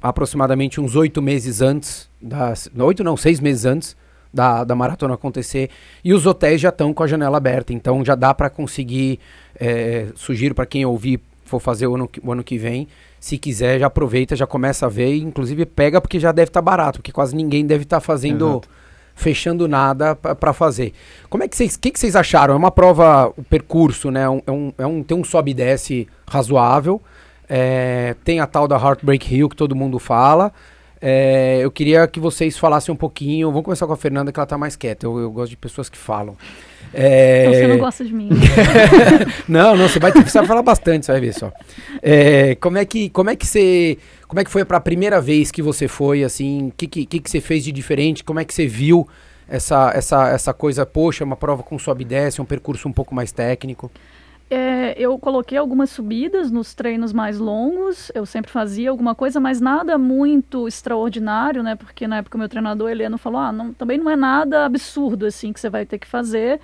aproximadamente uns oito meses antes, das, oito não, seis meses antes da, da maratona acontecer. E os hotéis já estão com a janela aberta, então já dá para conseguir, é, sugiro para quem ouvir, for fazer o ano, o ano que vem, se quiser, já aproveita, já começa a ver, inclusive pega porque já deve estar tá barato, porque quase ninguém deve estar tá fazendo, Exato. fechando nada para fazer. Como é que vocês, que, que vocês acharam? É uma prova, o percurso, né? Um, é um, é um, tem um sobe e desce razoável, é, tem a tal da Heartbreak Hill que todo mundo fala. É, eu queria que vocês falassem um pouquinho. Vamos começar com a Fernanda, que ela está mais quieta. Eu, eu gosto de pessoas que falam. É... Então você não gosta de mim. não, não, você vai, vai falar bastante, você vai ver só. É, como é que, como é que você, como é que foi para a primeira vez que você foi, assim, o que, que, que, você fez de diferente, como é que você viu essa, essa, essa coisa, poxa, uma prova com sobe e desce, um percurso um pouco mais técnico? É, eu coloquei algumas subidas nos treinos mais longos, eu sempre fazia alguma coisa, mas nada muito extraordinário, né? Porque na época meu treinador Heleno falou: ah, não, também não é nada absurdo assim que você vai ter que fazer.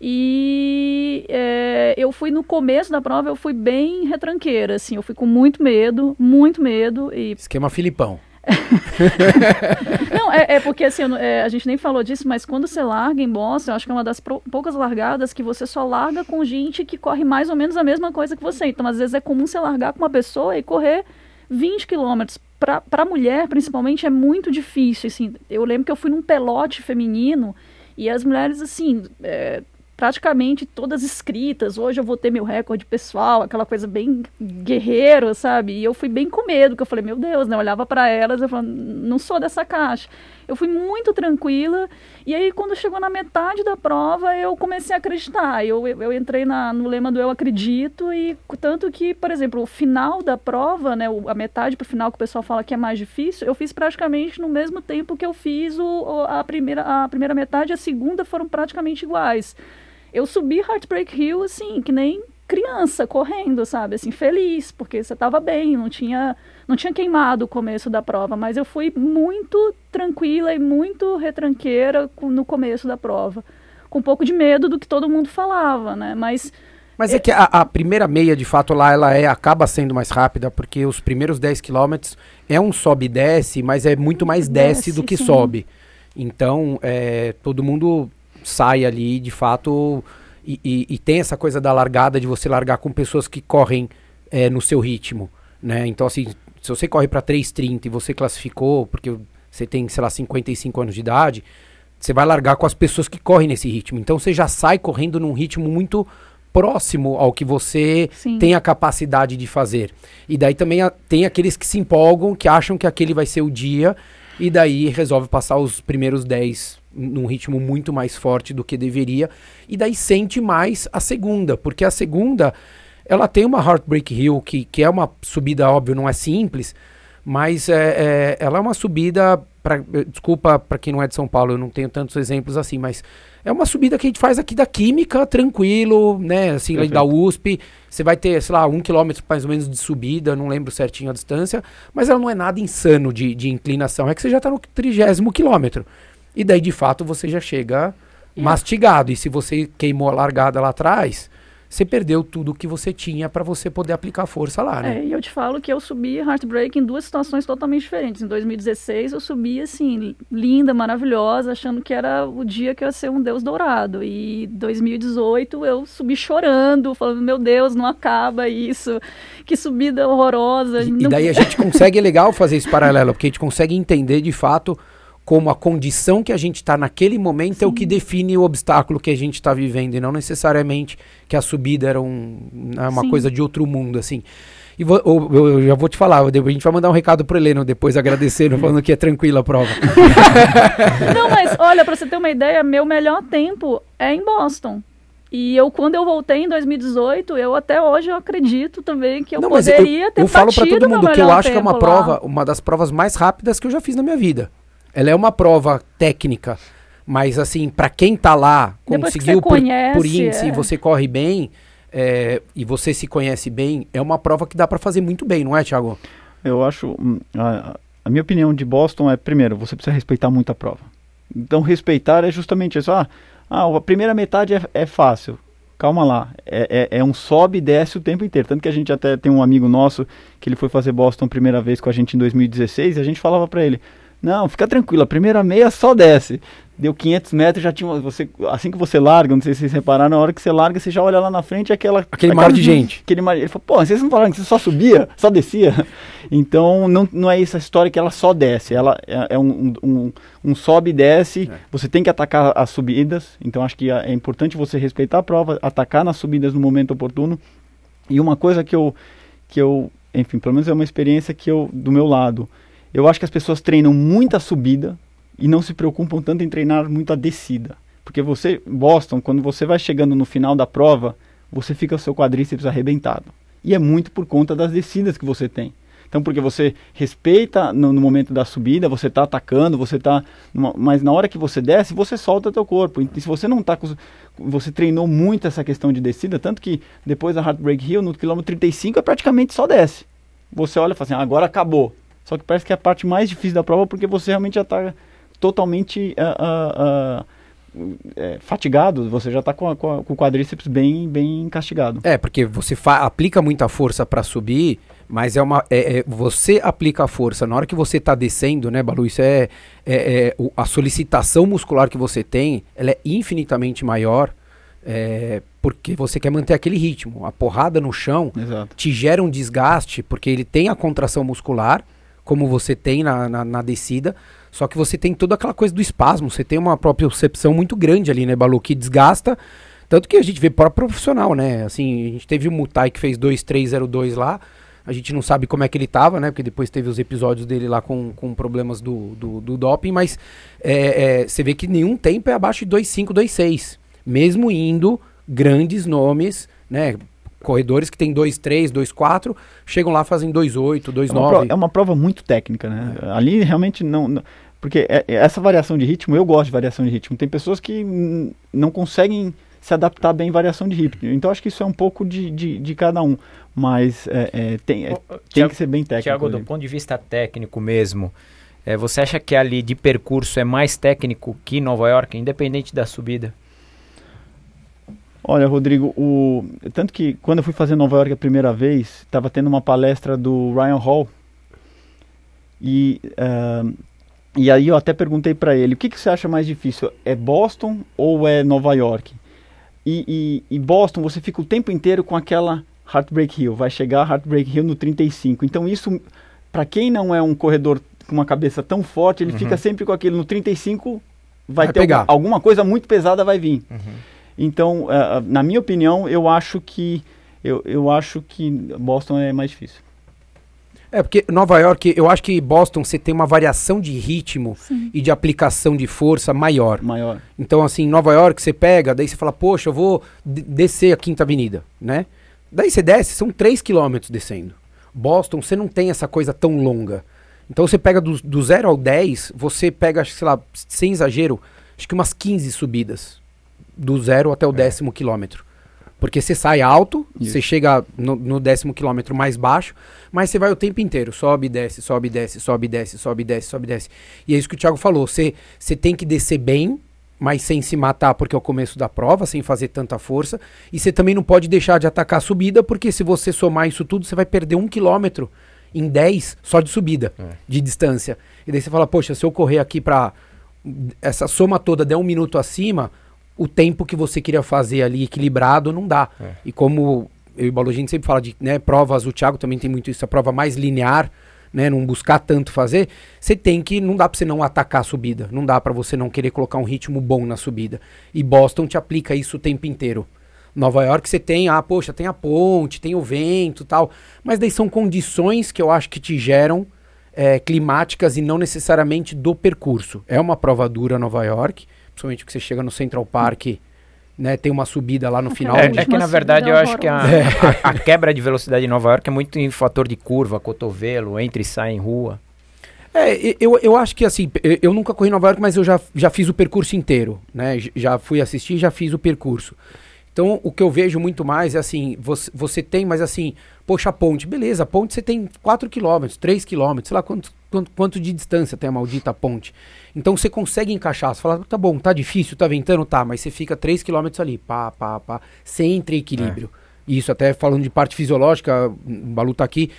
E é, eu fui no começo da prova, eu fui bem retranqueira, assim, eu fui com muito medo, muito medo. E... Esquema Filipão. não, é, é, porque assim, é, a gente nem falou disso, mas quando você larga em Boston, eu acho que é uma das poucas largadas que você só larga com gente que corre mais ou menos a mesma coisa que você. Então, às vezes é comum você largar com uma pessoa e correr 20 quilômetros. Para mulher, principalmente, é muito difícil. Assim, eu lembro que eu fui num pelote feminino e as mulheres, assim, é, praticamente todas escritas. Hoje eu vou ter meu recorde pessoal, aquela coisa bem guerreiro, sabe? E eu fui bem com medo, que eu falei, meu Deus, né? Eu olhava para elas, eu falava, não sou dessa caixa. Eu fui muito tranquila. E aí, quando chegou na metade da prova, eu comecei a acreditar. Eu, eu, eu entrei na, no lema do eu acredito, e tanto que, por exemplo, o final da prova, né? a metade para o final, que o pessoal fala que é mais difícil, eu fiz praticamente no mesmo tempo que eu fiz o, a, primeira, a primeira metade e a segunda foram praticamente iguais eu subi Heartbreak Hill, assim, que nem criança correndo, sabe? Assim, feliz, porque você estava bem, não tinha, não tinha queimado o começo da prova, mas eu fui muito tranquila e muito retranqueira no começo da prova. Com um pouco de medo do que todo mundo falava, né? Mas. Mas é, é que a, a, primeira meia, de fato, lá ela é, acaba sendo mais rápida, porque os primeiros 10 quilômetros é um sobe e desce, mas é muito mais desce, desce do que sim. sobe. Então, é, todo mundo sai ali de fato e, e, e, tem essa coisa da largada de você largar com pessoas que correm é, no seu ritmo, né? Então assim, se você corre para 3:30 e você classificou, porque você tem, sei lá, 55 anos de idade, você vai largar com as pessoas que correm nesse ritmo. Então você já sai correndo num ritmo muito próximo ao que você Sim. tem a capacidade de fazer. E daí também a- tem aqueles que se empolgam, que acham que aquele vai ser o dia, e daí resolve passar os primeiros 10 num ritmo muito mais forte do que deveria, e daí sente mais a segunda, porque a segunda ela tem uma Heartbreak Hill, que, que é uma subida, óbvio, não é simples, mas é, é- ela é uma subida, pra, desculpa para quem não é de São Paulo, eu não tenho tantos exemplos assim, mas é uma subida que a gente faz aqui da Química, tranquilo, né, assim, Perfeito. da USP, você vai ter, sei lá, um quilômetro mais ou menos de subida, não lembro certinho a distância, mas ela não é nada insano de, de inclinação, é que você já tá no trigésimo quilômetro, e daí de fato você já chega É. mastigado, e se você queimou a largada lá atrás, você perdeu tudo que você tinha para você poder aplicar força lá, né? É, e eu te falo que eu subi Heartbreak em duas situações totalmente diferentes. Em 2016 eu subi assim, linda, maravilhosa, achando que era o dia que eu ia ser um deus dourado. E 2018 eu subi chorando, falando, meu Deus, não acaba isso. Que subida horrorosa. E, e não- daí a gente consegue, é legal fazer esse paralelo, porque a gente consegue entender de fato como a condição que a gente está naquele momento é o que define o obstáculo que a gente está vivendo, e não necessariamente que a subida era um, né, uma Sim. coisa de outro mundo, assim. E vou- eu, eu- eu já vou te falar, a gente vai mandar um recado pro Heleno depois, agradecendo, falando que é tranquila a prova. Não, mas olha, pra você ter uma ideia, meu melhor tempo é em Boston. E eu, quando eu voltei em 2018, eu até hoje eu acredito também que eu Não, mas eu, poderia ter eu falo para batido todo mundo que eu acho que é uma lá. prova, uma das provas mais rápidas que eu já fiz na minha vida. Ela é uma prova técnica, mas assim, para quem tá lá, Depois conseguiu por, conhece, por índice, é. você corre bem é, e você se conhece bem, é uma prova que dá para fazer muito bem, não é, Thiago? Eu acho. hum, A, a minha opinião de Boston é, primeiro, você precisa respeitar muito a prova. Então, respeitar é justamente isso. Ah, ah a primeira metade é, é fácil. Calma lá. É, é, é um sobe e desce o tempo inteiro. Tanto que a gente até tem um amigo nosso que ele foi fazer Boston a primeira vez com a gente em 2016 e a gente falava pra ele: Não, fica tranquilo, a primeira meia só desce. Deu 500 metros, já tinha. Você, assim que você larga, não sei se vocês repararam, na hora que você larga, você já olha lá na frente aquela. Aquele aquela- mar de gente. Aquele mar, ele falou, pô, vocês não falaram que você só subia, só descia? Então, não, não é essa história que ela só desce, ela é, é um, um, um sobe e desce, você tem que atacar as subidas, então acho que é é importante você respeitar a prova, atacar nas subidas no momento oportuno. E uma coisa que eu, que eu, enfim, pelo menos é uma experiência que eu, do meu lado, eu acho que as pessoas treinam muita subida e não se preocupam tanto em treinar muito a descida. Porque você, Boston, quando você vai chegando no final da prova, você fica o seu quadríceps arrebentado. E é muito por conta das descidas que você tem. Então, porque você respeita no, no momento da subida, você está atacando, você está. Mas na hora que você desce, você solta teu corpo. E se você não está com. Você treinou muito essa questão de descida, tanto que depois da Heartbreak Hill, no quilômetro 35, é praticamente só desce. Você olha e fala assim, ah, agora acabou. Só que parece que é a parte mais difícil da prova porque você realmente já está totalmente ah, ah, ah, é, fatigado, você já está com, com, o quadríceps bem, bem castigado. É, porque você aplica muita força para subir, mas é uma. é- é- você aplica a força na hora que você tá descendo, né, Balu? Isso é. é- é o- a solicitação muscular que você tem, ela é infinitamente maior. é, porque você quer manter aquele ritmo. A porrada no chão Exato. te gera um desgaste, porque ele tem a contração muscular, como você tem na, na, na descida, só que você tem toda aquela coisa do espasmo, você tem uma propriocepção muito grande ali, né, Balu, que desgasta. Tanto que a gente vê próprio profissional, né? Assim, a gente teve o Mutai que fez 2-3-0-2 lá. A gente não sabe como é que ele tava, né? Porque depois teve os episódios dele lá com, com problemas do, do, do doping, mas é, é, você vê que nenhum tempo é abaixo de 2,5, 2,6. Mesmo indo grandes nomes, né? Corredores que tem 2,3, 2,4, chegam lá fazem 2,8, É uma, prova, 2,9. é uma prova muito técnica, né? Ali realmente não. não- porque é- é essa variação de ritmo, eu gosto de variação de ritmo. Tem pessoas que não conseguem se adaptar bem à variação de ritmo. Então acho que isso é um pouco de, de, de cada um. Mas é, é, tem, é, tem Thiago- que ser bem técnico. Tiago, do ali. ponto de vista técnico mesmo, é, você acha que ali de percurso é mais técnico que Nova York, independente da subida? Olha, Rodrigo, o... tanto que quando eu fui fazer Nova York a primeira vez, estava tendo uma palestra do Ryan Hall. E, ah, e aí eu até perguntei para ele, o que, que você acha mais difícil? É Boston ou é Nova York? E, e, e Boston, você fica o tempo inteiro com aquela Heartbreak Hill. Vai chegar Heartbreak Hill no 35. Então isso, para quem não é um corredor com uma cabeça tão forte, ele fica sempre com aquele no 35 vai, Vai ter pegar. alguma, alguma coisa muito pesada vai vir. Então, eh, na minha opinião, eu acho que eu, eu acho que Boston é mais difícil. É, porque Nova York, eu acho que Boston você tem uma variação de ritmo Sim. e de aplicação de força maior. Maior. Então, assim, Nova York você pega, daí você fala, poxa, eu vou de- descer a Quinta Avenida, né? Daí você desce, são 3 quilômetros descendo. Boston, você não tem essa coisa tão longa. Então você pega do, do 0 ao 10, você pega, sei lá, sem exagero, acho que umas 15 subidas. Do zero até o décimo quilômetro. Porque você sai alto, você chega no, no décimo quilômetro mais baixo, mas você vai o tempo inteiro. Sobe, desce, sobe, desce, sobe, desce, sobe, desce, sobe, desce. E é isso que o Thiago falou. Você, tem que descer bem, mas sem se matar, porque é o começo da prova, sem fazer tanta força. E você também não pode deixar de atacar a subida, porque se você somar isso tudo, você vai perder um quilômetro em 10 só de subida, de distância. E daí você fala, poxa, se eu correr aqui pra essa soma toda der um minuto acima, o tempo que você queria fazer ali equilibrado não dá. E como eu e o Balu, a gente sempre fala de né, provas, o Thiago também tem muito isso, a prova mais linear, né, não buscar tanto fazer, você tem que, não dá pra você não atacar a subida, não dá pra você não querer colocar um ritmo bom na subida. E Boston te aplica isso o tempo inteiro. Nova York você tem, ah, poxa, tem a ponte, tem o vento tal, mas daí são condições que eu acho que te geram é, climáticas e não necessariamente do percurso. É uma prova dura Nova York, principalmente que você chega no Central Park, né, tem uma subida lá no final. a É, é que na verdade é eu acho que a, a- a quebra de velocidade em Nova York é muito em fator de curva, cotovelo, entra e sai em rua. É, eu, eu acho que assim, eu, nunca corri em Nova York, mas eu já, já fiz o percurso inteiro, né? Já fui assistir, já fiz o percurso. Então, o que eu vejo muito mais é assim, você, você tem, mas assim, poxa, a ponte, beleza, a ponte você tem 4 km, 3 km, sei lá quanto, quanto, quanto de distância tem a maldita ponte. Então você consegue encaixar, você fala, tá bom, tá difícil, tá ventando, tá, mas você fica 3 km ali, pá, pá, pá, sem entre equilíbrio. Isso, até falando de parte fisiológica, o Balu tá aqui,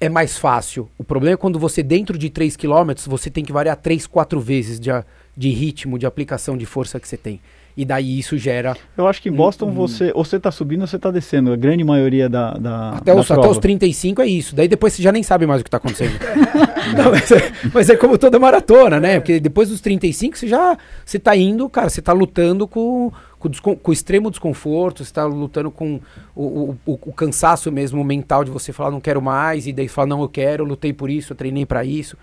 é mais fácil. O problema é quando você, dentro de 3 km, você tem que variar 3, 4 vezes de, de ritmo, de aplicação de força que você tem. E daí isso gera. Eu acho que em Boston hum. você ou você tá subindo ou você tá descendo. A grande maioria da, da, Até da os, até prova. os 35 é isso. Daí depois você já nem sabe mais o que tá acontecendo. Não, mas, é, mas é como toda maratona, né? Porque depois dos 35 você já. Você tá indo, cara, você tá lutando com, com, com o extremo desconforto, você tá lutando com o, o, o- o cansaço mesmo mental de você falar, não quero mais, e daí falar, não, eu quero, eu lutei por isso, eu treinei pra isso.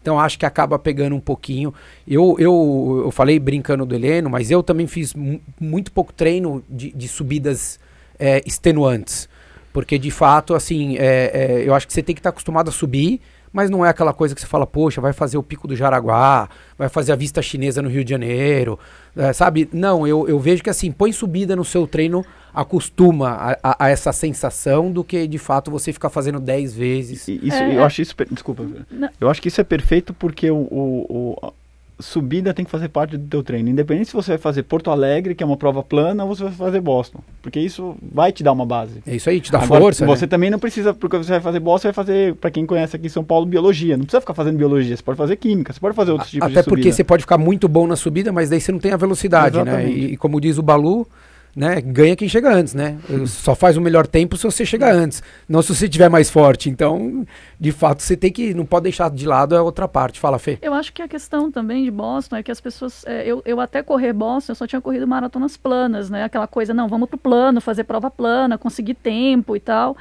Então acho que acaba pegando um pouquinho. Eu, eu, eu falei brincando do Heleno, mas eu também fiz mu- muito pouco treino de, de subidas é, extenuantes. Porque de fato, assim, é, é, eu acho que você tem que estar acostumado a subir, mas não é aquela coisa que você fala, poxa, vai fazer o Pico do Jaraguá, vai fazer a vista chinesa no Rio de Janeiro, é, sabe? Não, eu, eu vejo que assim, põe subida no seu treino, acostuma a, a- a essa sensação do que de fato você ficar fazendo 10 vezes. E Isso, É, eu é. acho isso. per- Desculpa. Não. Eu acho que isso é perfeito porque o, o- o- subida tem que fazer parte do teu treino. Independente se você vai fazer Porto Alegre, que é uma prova plana, ou você vai fazer Boston. Porque isso vai te dar uma base. É isso aí, te dá Agora, força. Você né? também não precisa, porque você vai fazer Boston, você vai fazer, pra quem conhece aqui em São Paulo, biologia. Não precisa ficar fazendo biologia, você pode fazer química, você pode fazer outros tipos Até de porque subida. você pode ficar muito bom na subida, mas daí você não tem a velocidade, né? Exatamente. E, e como diz o Balu, né? Ganha quem chega antes, né? Só faz o melhor tempo se você chegar antes, não se você estiver mais forte. Então, de fato, você tem que não pode deixar de lado a outra parte. Fala, Fê. Eu acho que a questão também de Boston é que as pessoas. é, eu, eu até correr Boston, eu só tinha corrido maratonas planas, né? Aquela coisa, não, vamos pro plano, fazer prova plana, conseguir tempo e tal.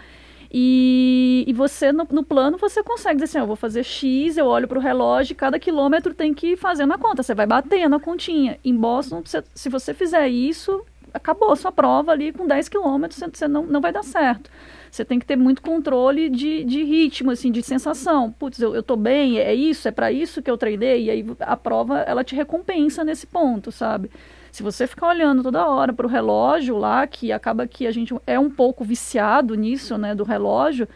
E, e você, no, no plano, você consegue dizer assim, eu vou fazer X, eu olho pro relógio, e cada quilômetro tem que ir fazendo a conta. Você vai batendo a continha. Em Boston, você- se você fizer isso, acabou a sua prova ali com 10 quilômetros, você, não, não vai dar certo. Você tem que ter muito controle de, de ritmo, assim, de sensação. Putz, eu, eu tô bem, é isso, é para isso que eu treinei. E aí a prova, ela te recompensa nesse ponto, sabe? Se você ficar olhando toda hora para o relógio lá, que acaba que a gente é um pouco viciado nisso, né, do relógio,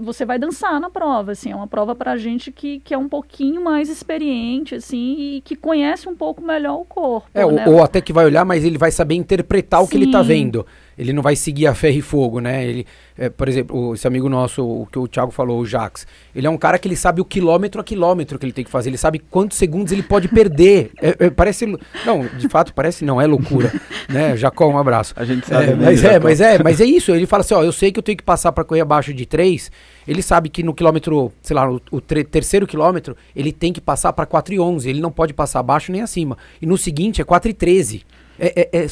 você vai dançar na prova, assim, é uma prova para gente que, que é um pouquinho mais experiente, assim, e que conhece um pouco melhor o corpo, É, ou, né? ou até que vai olhar, mas ele vai saber interpretar o que ele tá Sim. vendo. Ele não vai seguir a ferro e fogo, né? Ele, é, por exemplo, o- esse amigo nosso, o que o Thiago falou, o Jax, ele é um cara que ele sabe o quilômetro a quilômetro que ele tem que fazer, ele sabe quantos segundos ele pode perder. É, é, parece. Não, de fato, parece não, é loucura. né? Jacó, um abraço. A gente sabe. É, mas é, Jacó? mas é, mas é isso. Ele fala assim, ó, eu sei que eu tenho que passar para correr abaixo de 3. Ele sabe que no quilômetro, sei lá, o tre- terceiro quilômetro, ele tem que passar para 4,11. Ele não pode passar abaixo nem acima. E no seguinte é 4,13. É, é, é,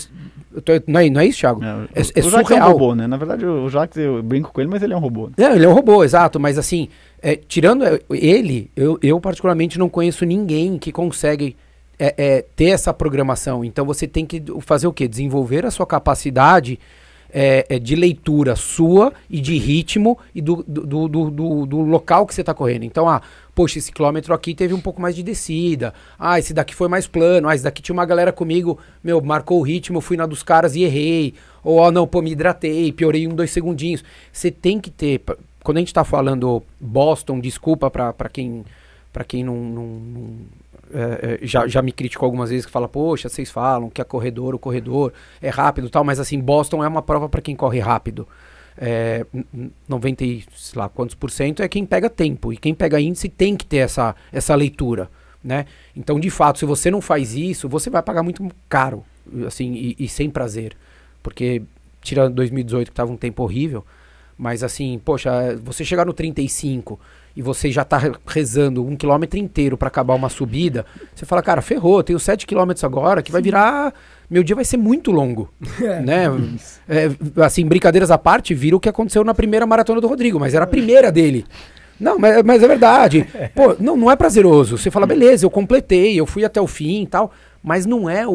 tô- não, é, não é isso, Thiago? É, É, o, é o Jax é um surreal. robô, né? Na verdade, o Jax, eu brinco com ele, mas ele é um robô. Não, ele é um robô, exato, mas assim, é, tirando é, ele, eu, eu particularmente não conheço ninguém que consegue é, é, ter essa programação. Então você tem que fazer o quê? Desenvolver a sua capacidade é, é, de leitura sua e de ritmo e do, do, do, do- do- local que você está correndo. Então, ah, poxa, esse quilômetro aqui teve um pouco mais de descida. Ah, esse daqui foi mais plano. Ah, esse daqui tinha uma galera comigo, meu, marcou o ritmo, fui na dos caras e errei. Ou, ó, não, pô, me hidratei, piorei um, dois segundinhos. Você tem que ter. Quando a gente tá falando Boston, desculpa pra quem, pra quem não. não- não, é, é, já, já me criticou algumas vezes que fala, poxa, vocês falam que a corredor, o corredor é rápido tal, mas assim, Boston é uma prova pra quem corre rápido. É, n- n- 90 e sei lá quantos por cento é quem pega tempo. E quem pega índice tem que ter essa, essa leitura. Né? Então, de fato, se você não faz isso, você vai pagar muito caro assim e, e sem prazer. Porque, tirando 2018, que estava um tempo horrível, mas assim, poxa, você chegar no 35 e você já tá re- rezando um quilômetro inteiro para acabar uma subida, você fala, cara, ferrou, tenho 7 quilômetros agora, que vai virar. Meu dia vai ser muito longo. né? É, assim, brincadeiras à parte, vira o que aconteceu na primeira maratona do Rodrigo, mas era a primeira dele. Não, mas, mas é verdade. Pô, não, não é prazeroso. Você fala, beleza, eu completei, eu fui até o fim e tal. Mas não é o, o-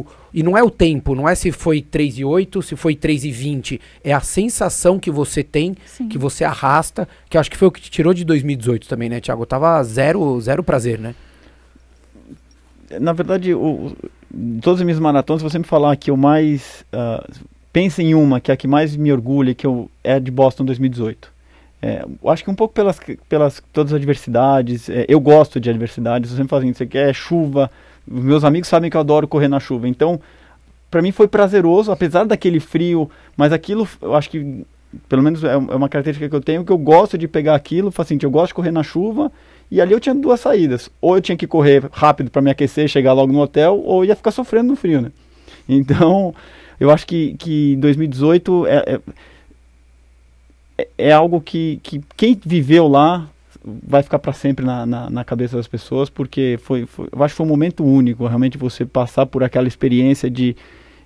o- E não é o tempo, não é se foi 3 e 8, se foi 3 e 20. É a sensação que você tem, Sim. que você arrasta, que acho que foi o que te tirou de 2018 também, né, Thiago? Tava zero, zero prazer, né? Na verdade, o, todas as minhas maratonas, se você me falar que eu mais. ah, pensa em uma, que é a que mais me orgulha, que eu, é a de Boston 2018. É, acho que um pouco pelas, pelas todas as adversidades. é, eu gosto de adversidades. Eu sempre falo assim, aqui é chuva. Meus amigos sabem que eu adoro correr na chuva. Então, para mim foi prazeroso, apesar daquele frio. Mas aquilo, eu acho que, pelo menos é, é uma característica que eu tenho, que eu gosto de pegar aquilo. Assim, eu gosto de correr na chuva. E ali eu tinha duas saídas. Ou eu tinha que correr rápido para me aquecer, chegar logo no hotel, ou ia ficar sofrendo no frio, né? Então, eu acho que, que 2018 é, é, é- é algo que, que quem viveu lá vai ficar para sempre na, na, na cabeça das pessoas, porque foi, foi- eu acho que foi um momento único, realmente você passar por aquela experiência de,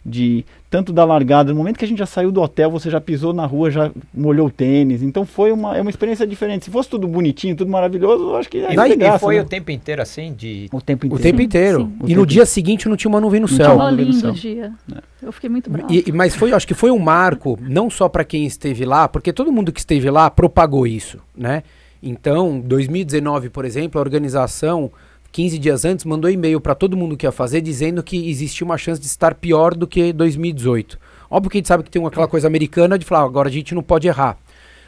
de tanto da largada, no momento que a gente já saiu do hotel, você já pisou na rua, já molhou o tênis, então foi uma, é uma experiência diferente. Se fosse tudo bonitinho, tudo maravilhoso, eu acho que E, ia ter e graça, foi né? o tempo inteiro assim, de o tempo O inteiro. tempo inteiro. sim. E O no tempo dia seguinte não tinha uma nuvem no Não céu. tinha nuvem no lindo céu. o dia. É. Eu fiquei muito brava. E- e- mas foi, acho que foi um marco, não só para quem esteve lá, porque todo mundo que esteve lá propagou isso, né? Então, 2019, por exemplo, a organização, 15 dias antes, mandou e-mail para todo mundo que ia fazer, dizendo que existia uma chance de estar pior do que 2018. Óbvio que a gente sabe que tem aquela coisa americana de falar, "Ah, agora a gente não pode errar.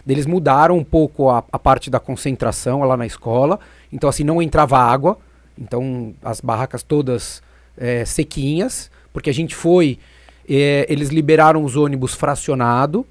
Eles mudaram um pouco a, a parte da concentração lá na escola, então assim, não entrava água, então as barracas todas eh, sequinhas, porque a gente foi, eh, eles liberaram os ônibus fracionado,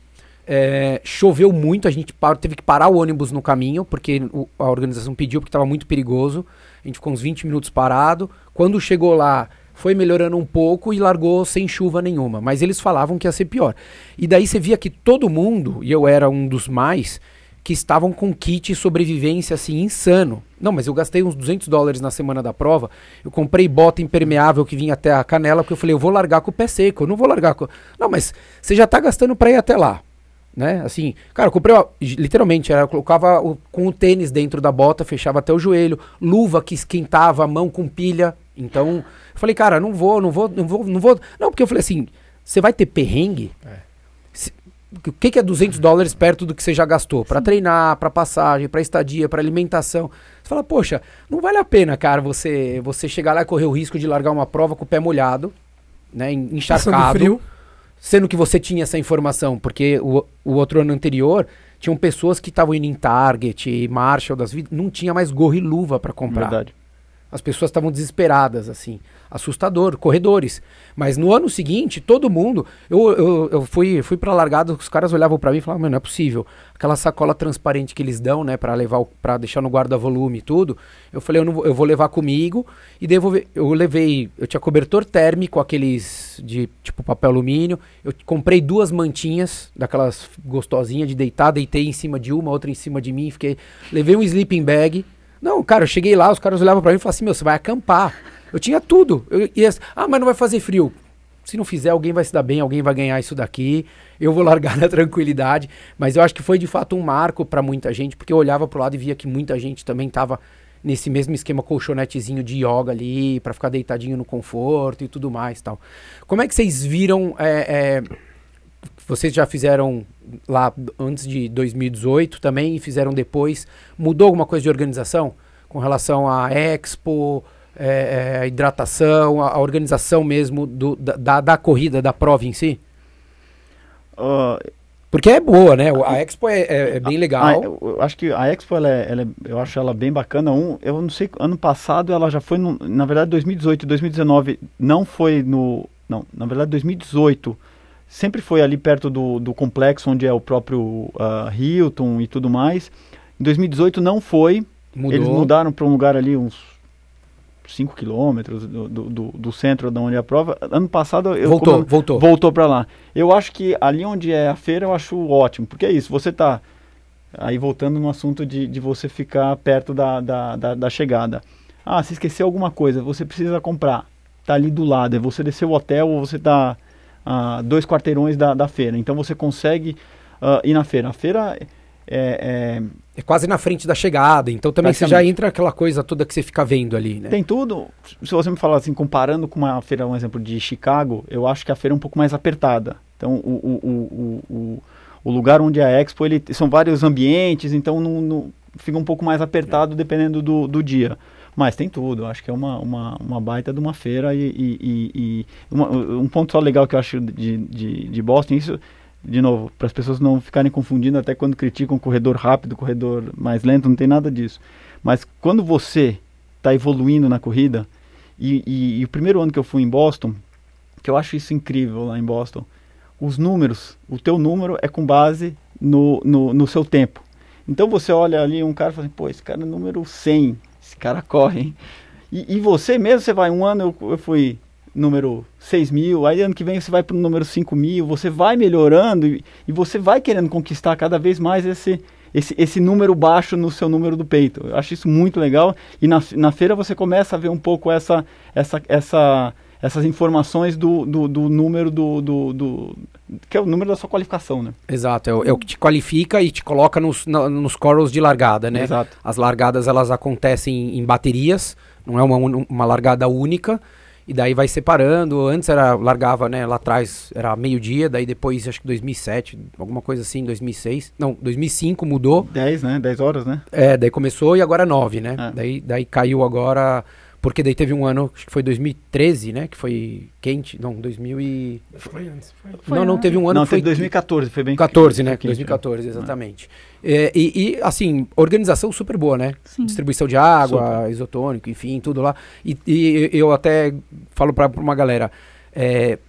eh, choveu muito, a gente par- teve que parar o ônibus no caminho, porque o- a organização pediu, porque estava muito perigoso, a gente ficou uns 20 minutos parado, quando chegou lá, foi melhorando um pouco e largou sem chuva nenhuma, mas eles falavam que ia ser pior. E daí você via que todo mundo, e eu era um dos mais, que estavam com kit sobrevivência assim insano. Não, mas eu gastei uns 200 dólares na semana da prova. Eu comprei bota impermeável que vinha até a canela, porque eu falei, eu vou largar com o pé seco, eu não vou largar com. Não, mas você já tá gastando pra ir até lá. Né? Assim, cara, eu comprei, ó, literalmente, era, eu colocava o- com o tênis dentro da bota, fechava até o joelho, luva que esquentava a mão com pilha. Então, eu falei, cara, não vou, não vou, não vou, não vou. Não, porque eu falei assim, você vai ter perrengue? Se- O que, que é 200 dólares perto do que você já gastou? Pra treinar, pra passagem, pra estadia, pra alimentação. Você fala, poxa, não vale a pena, cara, você, você chegar lá e correr o risco de largar uma prova com o pé molhado, né, en- Passando encharcado. frio. Sendo que você tinha essa informação, porque o, o outro ano anterior tinham pessoas que estavam indo em Target, Marshall das vidas, não tinha mais gorro e luva pra comprar. Verdade. As pessoas estavam desesperadas, assim. Assustador, corredores. Mas no ano seguinte, todo mundo. Eu, eu, eu fui, fui pra largada, os caras olhavam para mim e falavam, não é possível. Aquela sacola transparente que eles dão, né, para levar, para deixar no guarda-volume e tudo. Eu falei, eu, não, vou- eu vou levar comigo e devolver. Eu levei. Eu tinha cobertor térmico, aqueles de tipo papel alumínio. Eu comprei duas mantinhas, daquelas gostosinhas de deitar, deitei em cima de uma, outra em cima de mim, fiquei. Levei um sleeping bag. Não, cara, eu cheguei lá, os caras olhavam pra mim e falavam assim, meu, você vai acampar. Eu tinha tudo. Eu, ia, ah, mas não vai fazer frio. Se não fizer, alguém vai se dar bem, alguém vai ganhar isso daqui. Eu vou largar na tranquilidade. Mas eu acho que foi de fato um marco pra muita gente, porque eu olhava pro lado e via que muita gente também tava nesse mesmo esquema colchonetezinho de yoga ali, pra ficar deitadinho no conforto e tudo mais tal. Como é que vocês viram é, é, vocês já fizeram lá antes de 2018 também e fizeram depois. Mudou alguma coisa de organização com relação à Expo, é, é, a hidratação, a, a organização mesmo do, da, da, da corrida, da prova em si? Ah, Porque é boa, né? A Expo é, é- é bem Ah, legal. eu, eu acho que a Expo, ela é, ela é- eu acho ela bem bacana. Um, eu não sei, ano passado ela já foi, no, na verdade, 2018 e 2019 não foi no, não, na verdade 2018 sempre foi ali perto do, do complexo onde é o próprio ah, Hilton e tudo mais. Em 2018 não foi, Mudou. eles mudaram para um lugar ali uns 5 quilômetros do, do, do- centro de onde é a prova. Ano passado eu voltou, como- voltou. voltou para lá. Eu acho que ali onde é a feira eu acho ótimo, porque é isso, você tá aí voltando no assunto de, de você ficar perto da, da, da, da chegada. Ah, se esqueceu alguma coisa, você precisa comprar. Tá ali do lado, é você descer o hotel ou você tá a dois quarteirões da, da feira. Então você consegue ah, ir na feira. A feira é, é, É quase na frente da chegada, então também você já entra aquela coisa toda que você fica vendo ali, né? Tem tudo. Se você me falar assim, comparando com uma feira, um exemplo de Chicago, eu acho que a feira é um pouco mais apertada. Então, o, o, o, o, lugar onde é a Expo, ele, são vários ambientes, então não, não- fica um pouco mais apertado dependendo do, do dia. Mas tem tudo, acho que é uma, uma, uma baita de uma feira e, e- e- e uma- um ponto só legal que eu acho de, de, de Boston, isso, de novo, para as pessoas não ficarem confundindo até quando criticam corredor rápido, corredor mais lento, não tem nada disso. Mas quando você está evoluindo na corrida, e, e- e o primeiro ano que eu fui em Boston, que eu acho isso incrível lá em Boston, os números, o teu número é com base no, no, no seu tempo. Então você olha ali um cara e fala assim, pô, esse cara é número 100, esse cara corre, hein? E, e você mesmo, você vai, um ano eu, eu fui número 6 mil, aí ano que vem você vai para o número 5 mil, você vai melhorando e, e você vai querendo conquistar cada vez mais esse, esse, esse número baixo no seu número do peito. Eu acho isso muito legal e na, na feira você começa a ver um pouco essa, essa, essa, essas informações do, do, do número do, do, do- que é o número da sua qualificação, né? Exato, é, o- é o que te qualifica e te coloca nos, na- nos corals de largada, né? Exato. As largadas elas acontecem em baterias, não é uma, uma largada única, e daí vai separando. Antes era largava, né, lá atrás era meio-dia, daí depois acho que 2007, alguma coisa assim, 2006. Não, 2005 mudou. 10, né? 10 horas, né? É, daí começou e agora 9, né? É. Daí, daí caiu agora, porque daí teve um ano, acho que foi 2013, né, que foi quente, não, 2000 e... Foi antes. Foi. Foi não, não, teve um ano Não, que foi foi 2014, foi bem 14, né? foi quente, 2014, exatamente. É, e, e, assim, organização super boa, né? Sim. Distribuição de água, isotônico, enfim, tudo lá. E, e eu até falo pra, pra uma galera, é,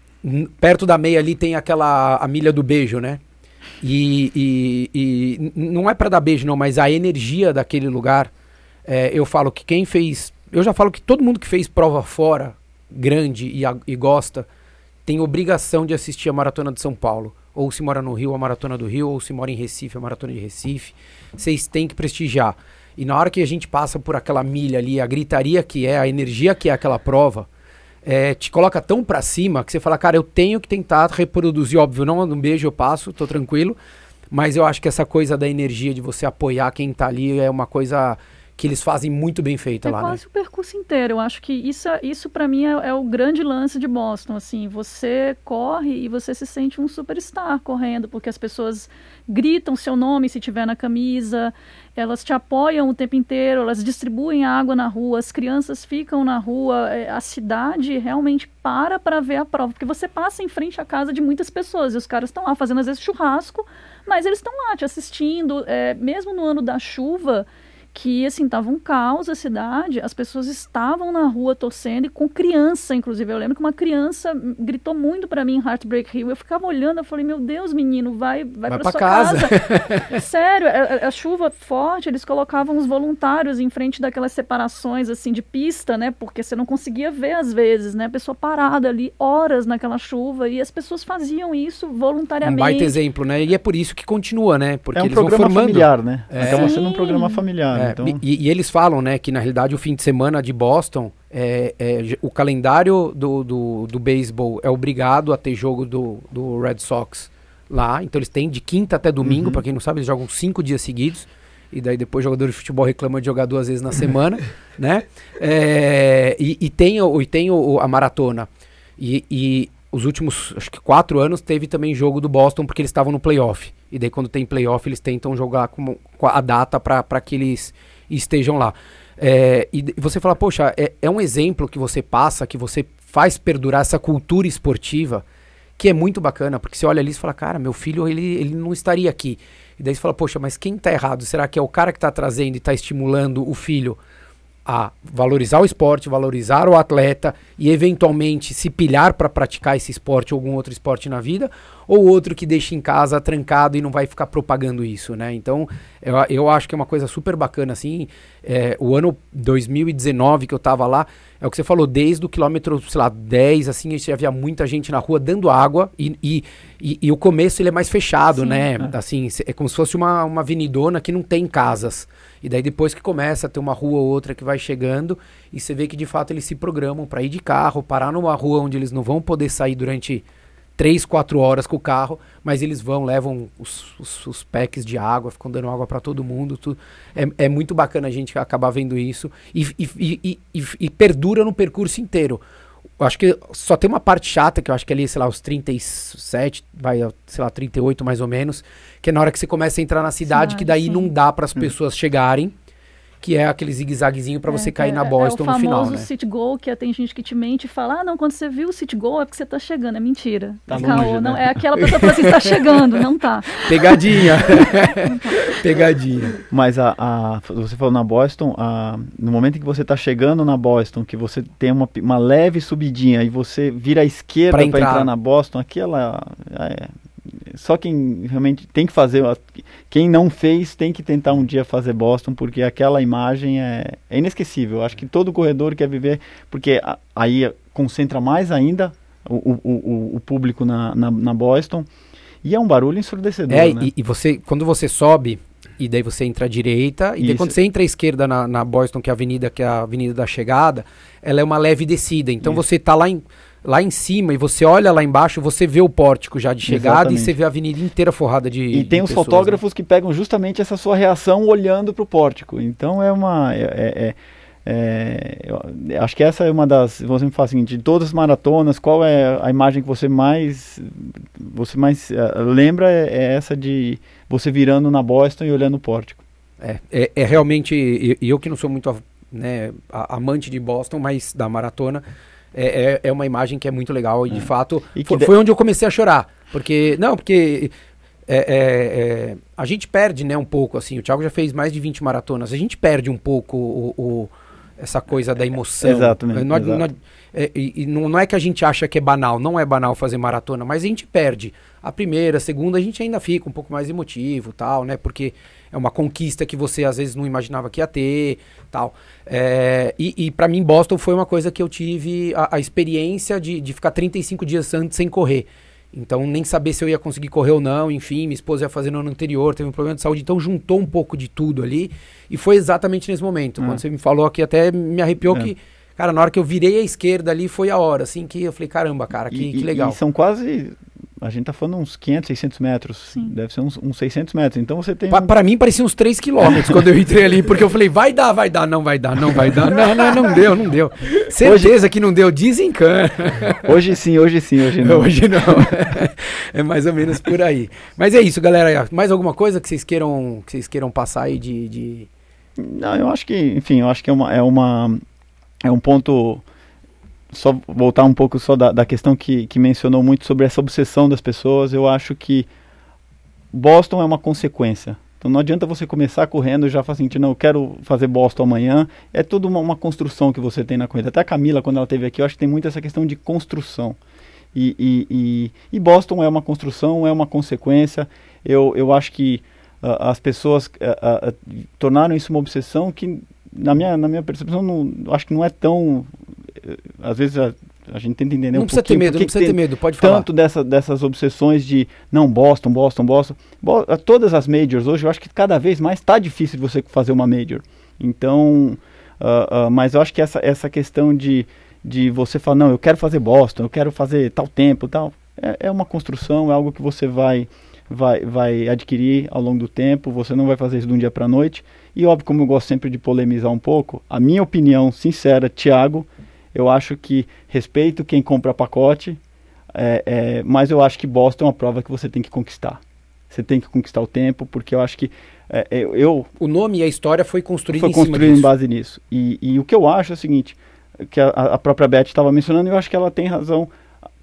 perto da meia ali tem aquela a milha do beijo, né? E, e- e não é pra dar beijo não, mas a energia daquele lugar, é, eu falo que quem fez, eu já falo que todo mundo que fez prova fora, grande e, a- e gosta, tem obrigação de assistir a Maratona de São Paulo. Ou se mora no Rio, a Maratona do Rio, ou se mora em Recife, a Maratona de Recife. Vocês têm que prestigiar. E na hora que a gente passa por aquela milha ali, a gritaria que é, a energia que é aquela prova, é, te coloca tão pra cima que você fala, cara, eu tenho que tentar reproduzir, óbvio, não um beijo eu passo, tô tranquilo, mas eu acho que essa coisa da energia de você apoiar quem tá ali é uma coisa que eles fazem muito bem feita É lá, quase né? o percurso inteiro. Eu acho que isso, é- isso para mim é, é o grande lance de Boston. Assim, você corre e você se sente um superstar correndo, porque as pessoas gritam seu nome se tiver na camisa, elas te apoiam o tempo inteiro, elas distribuem água na rua, as crianças ficam na rua, é, a cidade realmente para para ver a prova, porque você passa em frente à casa de muitas pessoas e os caras estão lá fazendo às vezes churrasco, mas eles estão lá te assistindo, é, mesmo no ano da chuva que assim tava um caos a cidade, as pessoas estavam na rua torcendo e com criança, inclusive. Eu lembro que uma criança gritou muito para mim em Heartbreak Hill. Eu ficava olhando, eu falei: "Meu Deus, menino, vai vai, Vai para pra sua casa." casa". Sério, a, a- a chuva forte, eles colocavam os voluntários em frente daquelas separações assim de pista, né? Porque você não conseguia ver às vezes, né? A pessoa parada ali horas naquela chuva e as pessoas faziam isso Um voluntariamente. baita exemplo, né? E é por isso que continua, né? Porque é um eles vão programa formando. familiar, né? É. Acaba sendo um programa familiar. É, então... e, e eles falam, né, que na realidade o fim de semana de Boston, é, é, o calendário do, do, do beisebol é obrigado a ter jogo do, do Red Sox lá. Então eles têm de quinta até domingo, Uhum. pra quem não sabe, eles jogam cinco dias seguidos. E daí depois jogador de futebol reclama de jogar duas vezes na semana, né? É, e, e tem, o, e tem o- a maratona. E, e os últimos, acho que quatro anos, teve também jogo do Boston porque eles estavam no playoff. E daí quando tem playoff, eles tentam jogar com, com a data para que eles estejam lá. É, e você fala, poxa, é, é um exemplo que você passa, que você faz perdurar essa cultura esportiva, que é muito bacana, porque você olha ali e fala, cara, meu filho, ele, ele não estaria aqui. E daí você fala, poxa, mas quem tá errado? Será que é o cara que tá trazendo e tá estimulando o filho a valorizar o esporte, valorizar o atleta e eventualmente se pilhar para praticar esse esporte ou algum outro esporte na vida, ou outro que deixa em casa trancado e não vai ficar propagando isso, né? Então, eu, eu acho que é uma coisa super bacana, assim, é, o ano 2019 que eu tava lá, é o que você falou, desde o quilômetro, sei lá, 10, assim, já havia muita gente na rua dando água e, e, e, e o começo ele é mais fechado, Sim. né? Assim, cê- é como se fosse uma, uma avenidona que não tem casas. E daí depois que começa a ter uma rua ou outra que vai chegando, e você vê que de fato eles se programam para ir de carro, parar numa rua onde eles não vão poder sair durante 3, 4 horas com o carro, mas eles vão, levam os, os, os packs de água, ficam dando água para todo mundo. Tudo. É, é muito bacana a gente acabar vendo isso e, e, e, e, perdura no percurso inteiro. Eu acho que só tem uma parte chata, que eu acho que ali, sei lá, os 37, vai, sei lá, 38 mais ou menos, que é na hora que você começa a entrar na cidade, Cidade, que daí sim. não dá para as pessoas chegarem, que é aquele zigue-zaguezinho para você É, cair é- na Boston é no o final, famoso né? city goal, que tem gente que te mente e fala, ah, não, quando você viu o city goal é porque você tá chegando. É mentira. Tá É caô, longe, não, né? É aquela pessoa que fala assim, está chegando, não tá. Pegadinha. Pegadinha. Mas a, a- você falou na Boston, a- no momento em que você está chegando na Boston, que você tem uma, uma leve subidinha e você vira à esquerda Pra para entrar. entrar. na Boston, aquela. é, só quem realmente tem que fazer. Quem não fez tem que tentar um dia fazer Boston, porque aquela imagem é, é inesquecível. Acho que todo corredor quer viver, porque a- aí concentra mais ainda o, o, o, público na, na, na Boston. E é um barulho ensurdecedor. É, né? e, e você, quando você sobe, e daí você entra à direita, e daí quando você entra à esquerda na, na Boston, que é a avenida, que é a avenida da chegada, ela é uma leve descida. Então Isso. você tá lá em, lá em cima e você olha lá embaixo, você vê o pórtico já de chegada e Exatamente. você vê a avenida inteira forrada de. E tem de os pessoas, né? fotógrafos que pegam justamente essa sua reação olhando para o pórtico. Então é uma. É, é- é- é, eu acho que essa é uma das. Você me fala assim, de todas as maratonas, qual é a imagem que você mais. Você mais eh, lembra é, é essa de você virando na Boston e olhando o pórtico. É, é, é realmente, e e eu, que não sou muito né, amante de Boston, mas da maratona, é, é, é uma imagem que é muito legal e de fato E que foi, de- foi onde eu comecei a chorar. Porque, não, porque é, é, é, a gente perde né, um pouco, assim, o Thiago já fez mais de 20 maratonas, a gente perde um pouco o, o- essa coisa da emoção. Exatamente, Não, exato. não- é, e, e não, não é que a gente acha que é banal, não é banal fazer maratona, mas a gente perde. A primeira, a segunda, a gente ainda fica um pouco mais emotivo, tal, né? Porque é uma conquista que você às vezes não imaginava que ia ter, tal. É, e e para mim, Boston foi uma coisa que eu tive a, a experiência de, de ficar 35 dias antes sem correr. Então, nem saber se eu ia conseguir correr ou não, enfim, minha esposa ia fazer no ano anterior, teve um problema de saúde, então juntou um pouco de tudo ali. E foi exatamente nesse momento. É. Quando você me falou aqui, até me arrepiou É. que, cara, na hora que eu virei à esquerda ali, foi a hora, assim, que eu falei, caramba, cara, que, e, que legal. e são quase. A gente tá falando uns 500, 600 metros. Sim. Deve ser uns, uns 600 metros. Então você tem. Pa um- pra mim parecia uns 3 quilômetros quando eu entrei ali, porque eu falei, vai dar, vai dar, não vai dar, não vai dar. Não, não, não deu, não deu. Certeza que não deu, desencana. Hoje sim, hoje sim, hoje não. Hoje não. é mais ou menos por aí. Mas é isso, galera. Mais alguma coisa que vocês queiram, que vocês queiram passar aí de. de... Não, eu acho que, enfim, eu acho que é uma é uma é um ponto só voltar um pouco só da, da questão que, que mencionou muito sobre essa obsessão das pessoas. Eu acho que Boston é uma consequência Então não adianta você começar correndo e já falar assim, não, eu quero fazer Boston amanhã. É tudo uma, uma, construção que você tem na corrida. Até a Camila, quando ela esteve aqui, eu acho que tem muito essa questão de construção. E, e, e, e Boston é uma construção, é uma consequência. Eu, eu acho que uh, as pessoas uh, uh, tornaram isso uma obsessão que, na minha, na minha percepção, não, acho que não é tão... Eh, às vezes a gente tenta entender não um precisa ter medo, não precisa ter medo, pode falar. Tanto dessa, dessas obsessões de, não, Boston, Boston, Boston. Bo todas as majors hoje, eu acho que cada vez mais está difícil de você fazer uma major. Então, uh, uh, mas eu acho que essa, essa questão de, de você falar, não, eu quero fazer Boston, eu quero fazer tal tempo, tal, é, é uma construção, é algo que você vai, vai, vai adquirir ao longo do tempo, você não vai fazer isso de um dia para a noite. E óbvio, como eu gosto sempre de polemizar um pouco, a minha opinião sincera, Thiago, eu acho que respeito quem compra pacote, é, é, mas eu acho que Boston é uma prova que você tem que conquistar. Você tem que conquistar o tempo, porque eu acho que é, é eu... O nome e a história foi construído foi em construído em base nisso. E, e, o que eu acho é o seguinte, que a, a própria Beth estava mencionando, eu acho que ela tem razão.